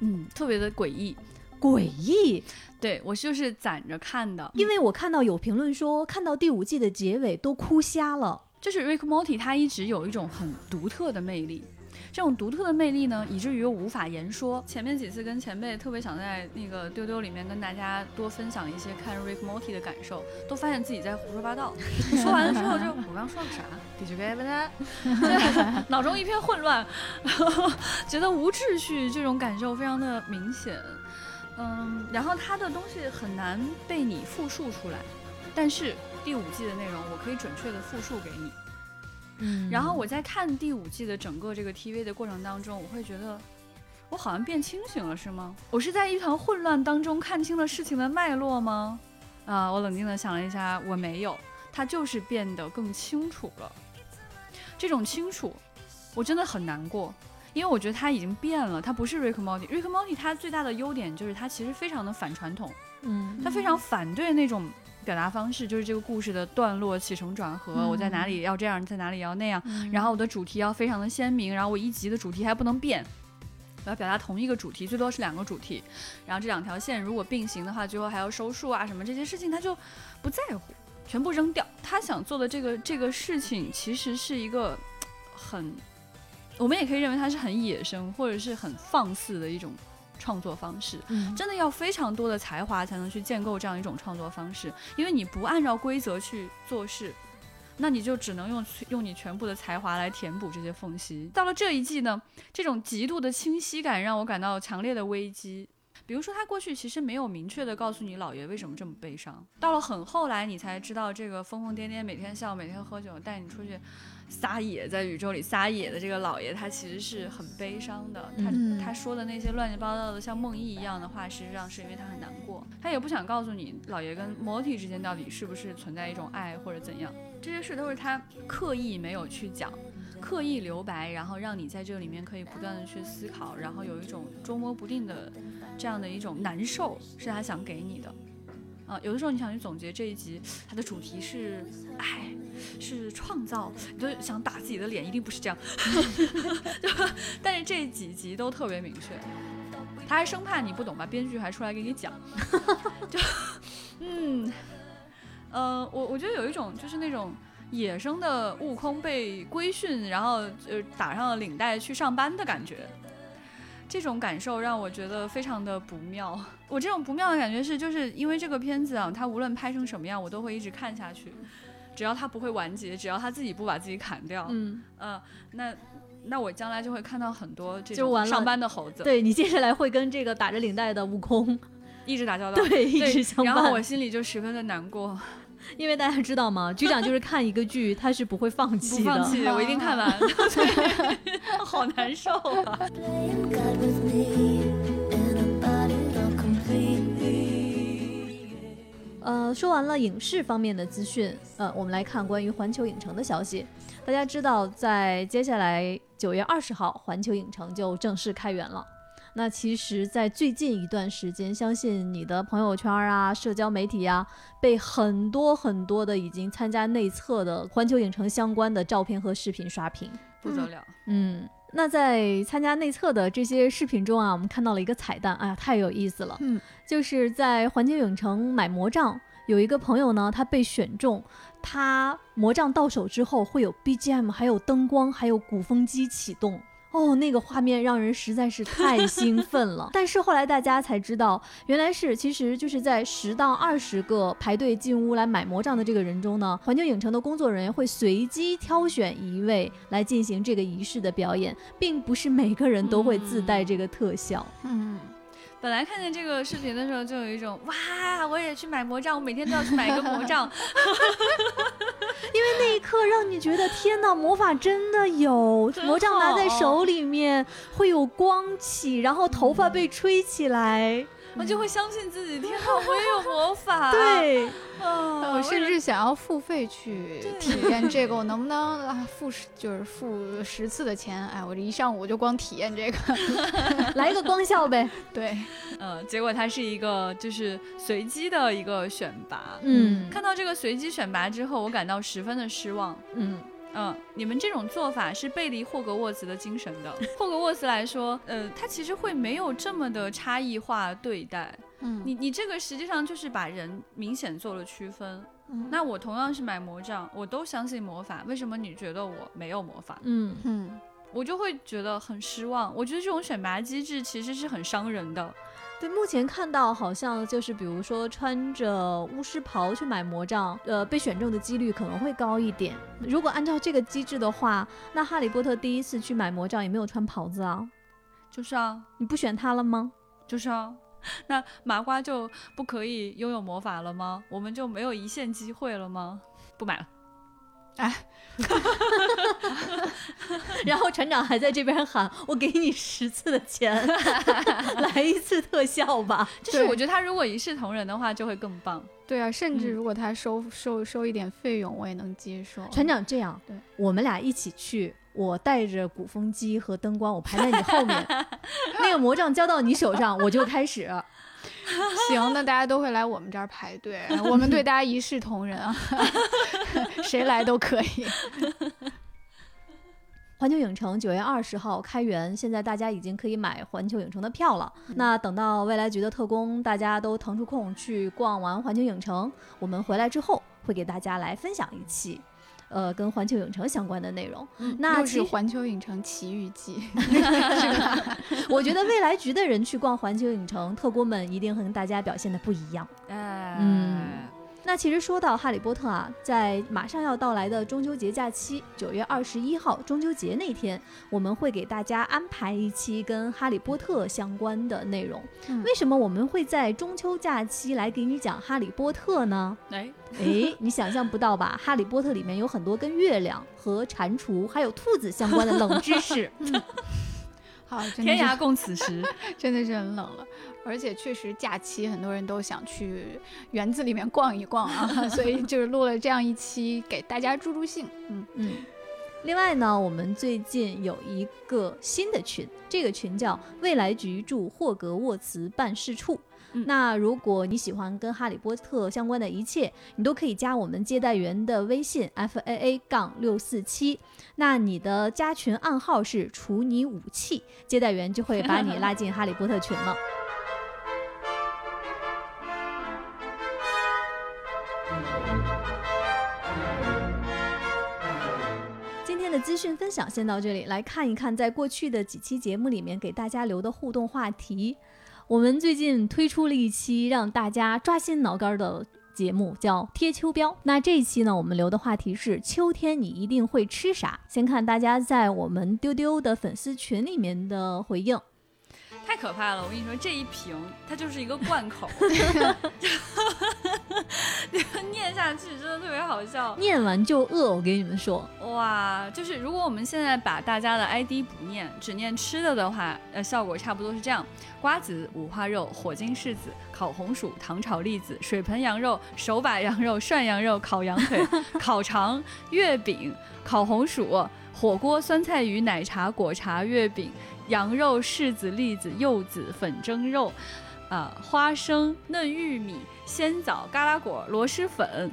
嗯，特别的诡异，诡异。对我就是攒着看的，因为我看到有评论说，看到第五季的结尾都哭瞎了。就是 Rick Morty，他一直有一种很独特的魅力。这种独特的魅力呢，以至于无法言说。前面几次跟前辈特别想在那个丢丢里面跟大家多分享一些看 Rick Morty 的感受，都发现自己在胡说八道。说完了之后就我刚说了啥？第几个 e p 脑中一片混乱，觉得无秩序，这种感受非常的明显。嗯，然后他的东西很难被你复述出来，但是第五季的内容我可以准确的复述给你。嗯，然后我在看第五季的整个这个 TV 的过程当中，我会觉得我好像变清醒了，是吗？我是在一团混乱当中看清了事情的脉络吗？啊，我冷静的想了一下，我没有，它就是变得更清楚了。这种清楚，我真的很难过，因为我觉得他已经变了，他不是 Rick Morty。Rick Morty 他最大的优点就是他其实非常的反传统，嗯，他非常反对那种。表达方式就是这个故事的段落起承转合，我在哪里要这样，在哪里要那样，然后我的主题要非常的鲜明，然后我一集的主题还不能变，我要表达同一个主题，最多是两个主题，然后这两条线如果并行的话，最后还要收束啊什么这些事情他就不在乎，全部扔掉。他想做的这个这个事情其实是一个很，我们也可以认为它是很野生或者是很放肆的一种。创作方式，真的要非常多的才华才能去建构这样一种创作方式，因为你不按照规则去做事，那你就只能用用你全部的才华来填补这些缝隙。到了这一季呢，这种极度的清晰感让我感到强烈的危机。比如说，他过去其实没有明确的告诉你老爷为什么这么悲伤，到了很后来你才知道，这个疯疯癫癫、每天笑、每天喝酒、带你出去。撒野在宇宙里撒野的这个老爷，他其实是很悲伤的。他他说的那些乱七八糟的像梦呓一样的话，实际上是因为他很难过。他也不想告诉你老爷跟摩提之间到底是不是存在一种爱或者怎样。这些事都是他刻意没有去讲，刻意留白，然后让你在这里面可以不断的去思考，然后有一种捉摸不定的这样的一种难受，是他想给你的。啊，有的时候你想去总结这一集，它的主题是爱。是创造，你就想打自己的脸，一定不是这样。就但是这几集都特别明确，他还生怕你不懂吧，编剧还出来给你讲。就嗯呃，我我觉得有一种就是那种野生的悟空被规训，然后呃打上了领带去上班的感觉。这种感受让我觉得非常的不妙。我这种不妙的感觉是，就是因为这个片子啊，它无论拍成什么样，我都会一直看下去。只要它不会完结，只要它自己不把自己砍掉，嗯，呃，那那我将来就会看到很多这种上班的猴子，对你接下来会跟这个打着领带的悟空，一直打交道，对，一直相伴。然后我心里就十分的难过，因为大家知道吗？局长就是看一个剧，他是不会放弃的，不放弃，我一定看完。好难受啊。呃，说完了影视方面的资讯，呃，我们来看关于环球影城的消息。大家知道，在接下来九月二十号，环球影城就正式开园了。那其实，在最近一段时间，相信你的朋友圈啊、社交媒体啊，被很多很多的已经参加内测的环球影城相关的照片和视频刷屏。不得了，嗯，那在参加内测的这些视频中啊，我们看到了一个彩蛋，哎呀，太有意思了。嗯，就是在环球影城买魔杖，有一个朋友呢，他被选中，他魔杖到手之后会有 BGM，还有灯光，还有鼓风机启动。哦，那个画面让人实在是太兴奋了。但是后来大家才知道，原来是其实就是在十到二十个排队进屋来买魔杖的这个人中呢，环球影城的工作人员会随机挑选一位来进行这个仪式的表演，并不是每个人都会自带这个特效。嗯，本来看见这个视频的时候，就有一种哇，我也去买魔杖，我每天都要去买一个魔杖。因为那一刻让你觉得天哪，魔法真的有，魔杖拿在手里面会有光起，然后头发被吹起来，我就会相信自己，天哪，我也有魔法。对，啊，我甚至想要付费去体验这个，我能不能啊付十就是付十次的钱？哎，我这一上午就光体验这个，来一个光效呗。对，呃，结果它是一个就是随机的一个选拔。嗯看到这个随机选拔之后，我感到十分的失望。嗯嗯，你们这种做法是背离霍格沃茨的精神的。霍格沃茨来说，呃，他其实会没有这么的差异化对待嗯，你。你这个实际上就是把人明显做了区分。嗯那我同样是买魔杖，我都相信魔法，为什么你觉得我没有魔法？嗯嗯，我就会觉得很失望。我觉得这种选拔机制其实是很伤人的。对，目前看到好像就是比如说穿着巫师袍去买魔杖，呃，被选中的几率可能会高一点。如果按照这个机制的话，那哈利波特第一次去买魔杖也没有穿袍子啊，就是啊，你不选他了吗？就是啊。那麻瓜就不可以拥有魔法了吗？我们就没有一线机会了吗？不买了。然后船长还在这边喊：“我给你十次的钱，来一次特效吧。就是我觉得他如果一视同仁的话，就会更棒。对啊，甚至嗯如果他收收收一点费用，我也能接受。”船长这样，对我们俩一起去，我带着鼓风机和灯光，我排在你后面，那个魔杖交到你手上，我就开始。行，那大家都会来我们这儿排队，我们对大家一视同仁啊，谁来都可以。环球影城九月二十号开园，现在大家已经可以买环球影城的票了。那等到未来局的特工大家都腾出空去逛完环球影城，我们回来之后会给大家来分享一期，呃，跟环球影城相关的内容。那是环球影城奇遇记 我觉得未来局的人去逛环球影城，特工们一定和大家表现的不一样。哎，嗯那其实说到哈利波特啊，在马上要到来的中秋节假期，九月二十一号中秋节那天，我们会给大家安排一期跟哈利波特相关的内容。嗯为什么我们会在中秋假期来给你讲哈利波特呢？哎，诶，你想象不到吧？哈利波特里面有很多跟月亮和蟾蜍还有兔子相关的冷知识。好，真的天涯共此时。真的是很冷了，而且确实假期很多人都想去园子里面逛一逛啊，所以就是录了这样一期给大家助助兴。嗯，嗯，另外呢，我们最近有一个新的群，这个群叫未来局驻霍格沃茨办事处。嗯那如果你喜欢跟哈利波特相关的一切，你都可以加我们接待员的微信 f a a 杠六四七。那你的加群暗号是处你武器，接待员就会把你拉进哈利波特群了。天的资讯分享先到这里，来看一看在过去的几期节目里面给大家留的互动话题。我们最近推出了一期让大家抓心挠肝的节目，叫贴秋膘。那这一期呢，我们留的话题是秋天你一定会吃啥？先看大家在我们丢丢的粉丝群里面的回应。太可怕了！我跟你说，这一瓶它就是一个罐口，念下去真的特别好笑。念完就饿，我跟你们说，哇，就是如果我们现在把大家的 ID 不念，只念吃的的话，呃，效果差不多是这样：瓜子、五花肉、火晶柿子、烤红薯、糖炒栗子、水盆羊肉、手把羊肉、涮羊肉、烤羊腿、烤肠、月饼、烤红薯、火锅、酸菜鱼、奶茶、果茶、月饼、羊肉、柿子、栗子、柚子、粉蒸肉。啊、花生、嫩玉米、鲜枣、嘎啦果、螺蛳粉、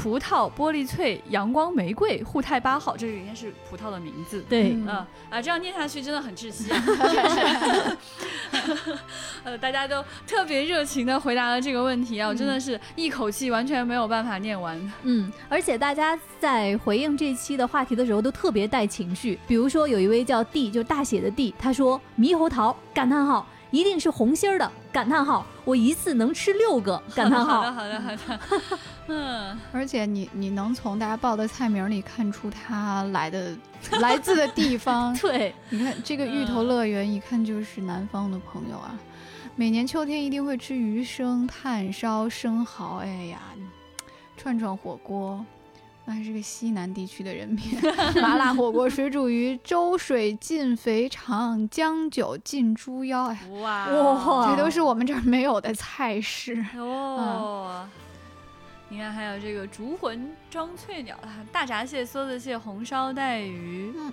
葡萄、玻璃翠、阳光玫瑰、沪太八号，这个应该是葡萄的名字。对，嗯啊啊，这样念下去真的很窒息啊！就 是 呃，大家都特别热情的回答了这个问题啊，我真的是一口气完全没有办法念完。嗯，而且大家在回应这期的话题的时候都特别带情绪。比如说有一位叫 D，就大写的 D，他说猕猴桃感叹号，一定是红心儿的感叹号，我一次能吃六个 感叹号好的，好的，好的。嗯，而且你你能从大家报的菜名里看出它来的 来自的地方。对，你看这个芋头乐园，一看就是南方的朋友啊。每年秋天一定会吃鱼生、炭烧、生蚝，哎呀，串串火锅，那还是个西南地区的人民。麻辣火锅、水煮鱼、粥水浸肥肠、姜酒浸猪腰，哎，哇哇这都是我们这儿没有的菜式。哦。你看，还有这个竹魂装翠鸟，啊大闸蟹、梭子蟹、红烧带鱼，嗯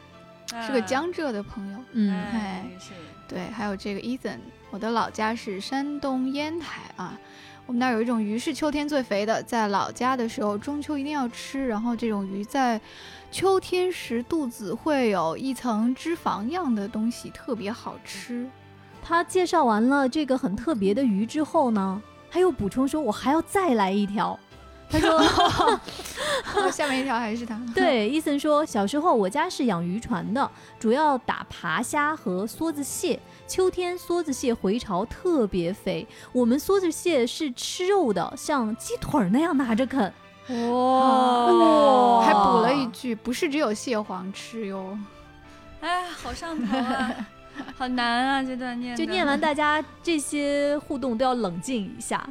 啊是个江浙的朋友。嗯，哎，是对，还有这个 Ethan，我的老家是山东烟台啊。我们那儿有一种鱼是秋天最肥的，在老家的时候中秋一定要吃。然后这种鱼在秋天时肚子会有一层脂肪样的东西，特别好吃。他介绍完了这个很特别的鱼之后呢，他又补充说，我还要再来一条。他说。哦下面一条还是他。对，伊森说，小时候我家是养渔船的，主要打爬虾和梭子蟹。秋天梭子蟹回潮特别肥，我们梭子蟹是吃肉的，像鸡腿儿那样拿着啃。哇还补了一句，不是只有蟹黄吃哟。哎，好上头啊，好难啊，这段念就念完，大家这些互动都要冷静一下。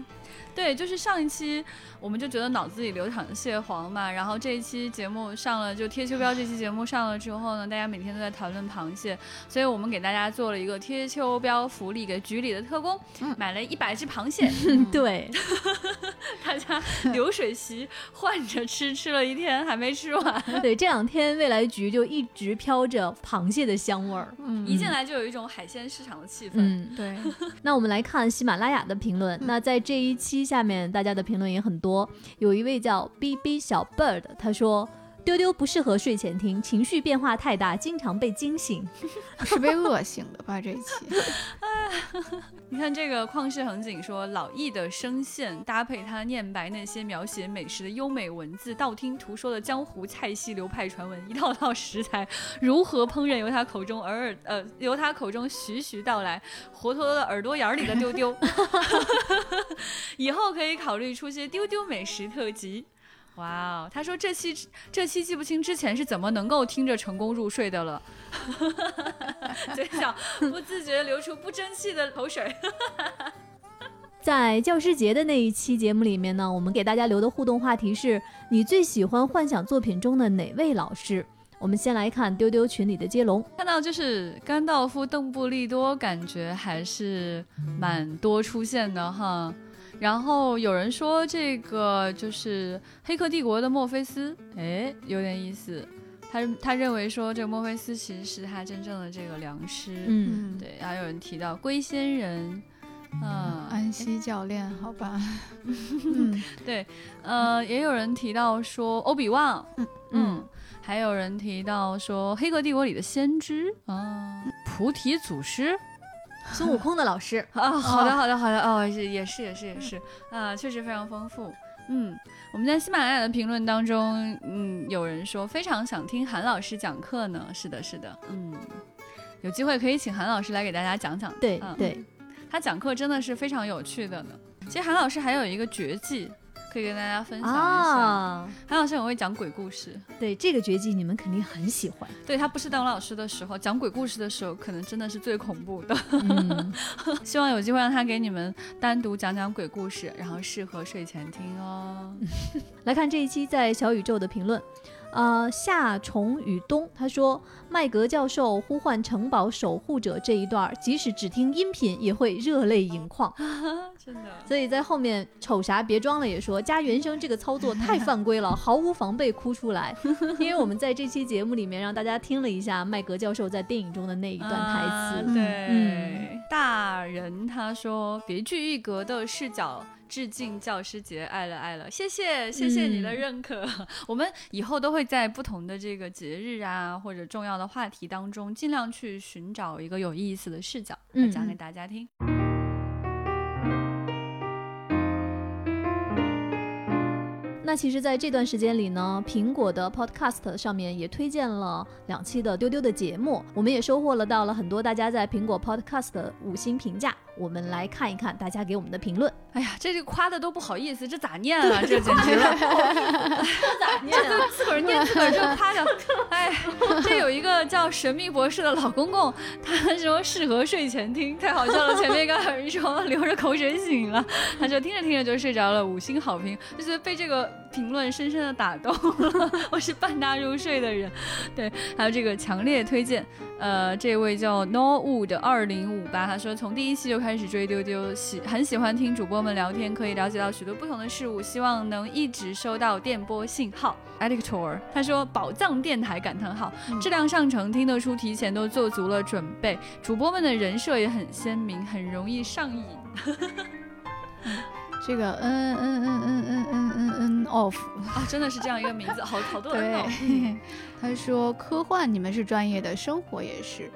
对，就是上一期我们就觉得脑子里流淌着蟹黄嘛，然后这一期节目上了，就贴秋膘这期节目上了之后呢，大家每天都在讨论螃蟹，所以我们给大家做了一个贴秋膘福利，给局里的特工、嗯买了一百只螃蟹，对，大家流水席换着吃，吃了一天还没吃完，对，这两天未来局就一直飘着螃蟹的香味儿。嗯一进来就有一种海鲜市场的气氛。嗯，对，那我们来看喜马拉雅的评论。那在这一期下面，大家的评论也很多。有一位叫 B B 小 bird，他说。丢丢不适合睡前听，情绪变化太大，经常被惊醒。是被饿醒的吧？这一期。你看这个旷世恒景说，老易的声线搭配他念白那些描写美食的优美文字，道听途说的江湖菜系流派传闻，一道道食材如何烹饪，由他口中耳耳呃由他口中徐徐道来，活脱脱的耳朵眼儿里的丢丢。以后可以考虑出些丢丢美食特辑。哇哦，他说这期这期记不清之前是怎么能够听着成功入睡的了，嘴角不自觉流出不争气的口水。在教师节的那一期节目里面呢，我们给大家留的互动话题是你最喜欢幻想作品中的哪位老师？我们先来看丢丢群里的接龙，看到就是甘道夫、邓布利多，感觉还是蛮多出现的哈。然后有人说这个就是《黑客帝国》的墨菲斯，哎，有点意思。他他认为说这个墨菲斯其实是他真正的这个良师。嗯，对，然后有人提到龟仙人，嗯，安西教练，好吧，嗯对，呃，也有人提到说欧比旺，嗯嗯，还有人提到说《黑客帝国》里的先知啊，菩提祖师孙悟空的老师，啊，好的，好的，好的，哦，是也是也是也是啊，确实非常丰富。嗯，我们在喜马拉雅的评论当中，嗯，有人说非常想听韩老师讲课呢。是的，是的，嗯，有机会可以请韩老师来给大家讲讲。对嗯对，他讲课真的是非常有趣的呢。其实韩老师还有一个绝技，可以跟大家分享一下。啊，韩老师很会讲鬼故事，对这个绝技你们肯定很喜欢。对他不是当老师的时候，讲鬼故事的时候，可能真的是最恐怖的。嗯，希望有机会让他给你们单独讲讲鬼故事，然后适合睡前听哦。来看这一期在小宇宙的评论，呃，夏虫与冬他说，麦格教授呼唤城堡守护者这一段，即使只听音频也会热泪盈眶。真的，所以在后面丑啥别装了也说加原声这个操作太犯规了，毫无防备哭出来。因为我们在这期节目里面让大家听了一下麦格教授在电影中的那一段台词，啊对，嗯大人他说别具一格的视角。致敬教师节，爱了爱了，谢谢谢谢你的嗯认可。我们以后都会在不同的这个节日啊，或者重要的话题当中，尽量去寻找一个有意思的视角来嗯讲给嗯大家听。那其实，在这段时间里呢，苹果的 Podcast 上面也推荐了两期的丢丢的节目，我们也收获了到了很多大家在苹果 Podcast 的五星评价。我们来看一看大家给我们的评论。哎呀，这就夸的都不好意思，这咋念啊？这简直了！这咋念啊？自个儿念自个儿这夸的，哎，这有一个叫神秘博士的老公公，他说适合睡前听，太好笑了。前面一个人说流着口水醒了，他说听着听着就睡着了，五星好评，就是被这个评论深深的打动了。我是伴他入睡的人，对，还有这个强烈推荐，呃，这位叫 Norwood 二零五八，他说从第一期就开始追丢丢，喜很喜欢听主播们聊天，可以了解到许多不同的事物，希望能一直收到电波信号。Addictor 他说宝藏电台感叹号，质量上乘，听得出提前都做足了准备，主播们的人设也很鲜明，很容易上瘾。这个嗯嗯嗯嗯嗯嗯嗯嗯 off，啊，真的是这样一个名字，好好多人哦。对，他说科幻你们是专业的，生活也是。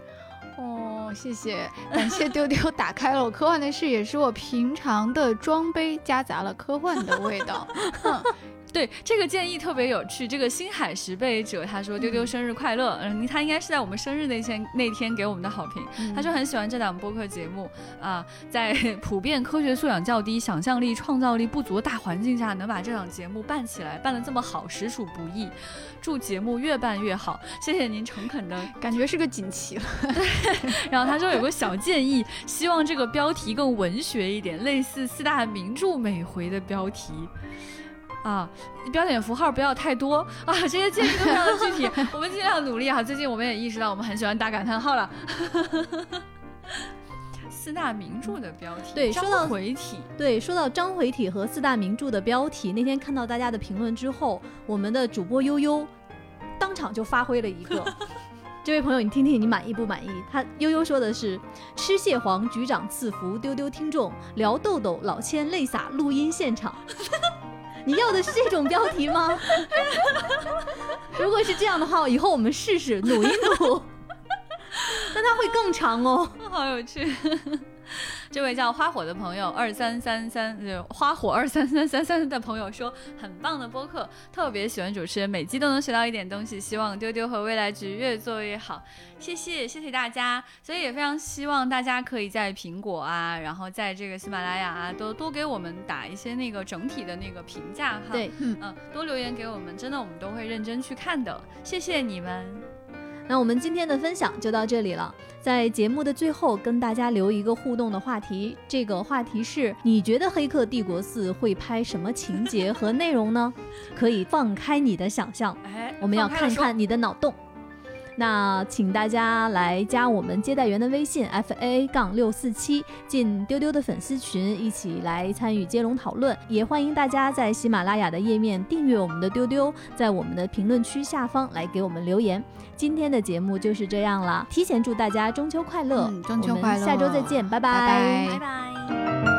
哦，谢谢，感谢丢丢打开了我科幻的视野，使我平常的装杯夹杂了科幻的味道。对这个建议特别有趣。这个星海拾贝者他说丢丢生日快乐，嗯，他应该是在我们生日那天那天给我们的好评。他说很喜欢这档播客节目啊，在 普遍科学素养较低、想象力、创造力不足的大环境下，能把这档节目办起来，办得这么好，实属不易。祝节目越办越好，谢谢您诚恳的 感觉是个锦旗了。然后他说有个小建议，希望这个标题更文学一点，类似四大名著每回的标题。啊，标点符号不要太多啊，这些建议都非常的具体，我们尽量努力哈。最近我们也意识到，我们很喜欢打感叹号了。四大名著的标题，对说到回体，对，说到章回体和四大名著的标题，那天看到大家的评论之后，我们的主播悠悠当场就发挥了一个。这位朋友，你听听，你满意不满意？他悠悠说的是：吃蟹黄，局长赐福，丢丢听众聊豆豆，老千泪洒录音现场。你要的是这种标题吗？如果是这样的话，以后我们试试努一努，但它会更长哦。好有趣。这位叫花火的朋友二三三三，呃，花火二三三三三的朋友说，很棒的播客，特别喜欢主持人，每集都能学到一点东西，希望丢丢和未来局越做越好。谢谢，谢谢大家。所以也非常希望大家可以在苹果啊，然后在这个喜马拉雅啊，都多给我们打一些那个整体的那个评价哈。对，嗯，多留言给我们，真的我们都会认真去看的。谢谢你们。那我们今天的分享就到这里了。在节目的最后，跟大家留一个互动的话题，这个话题是：你觉得《黑客帝国四》会拍什么情节和内容呢？可以放开你的想象，哎，我们要看看你的脑洞。那请大家来加我们接待员的微信 f a 杠六四七，进丢丢的粉丝群，一起来参与接龙讨论。也欢迎大家在喜马拉雅的页面订阅我们的丢丢，在我们的评论区下方来给我们留言。今天的节目就是这样了，提前祝大家中秋快乐，嗯中秋快乐我们下周再见，拜拜拜拜拜拜。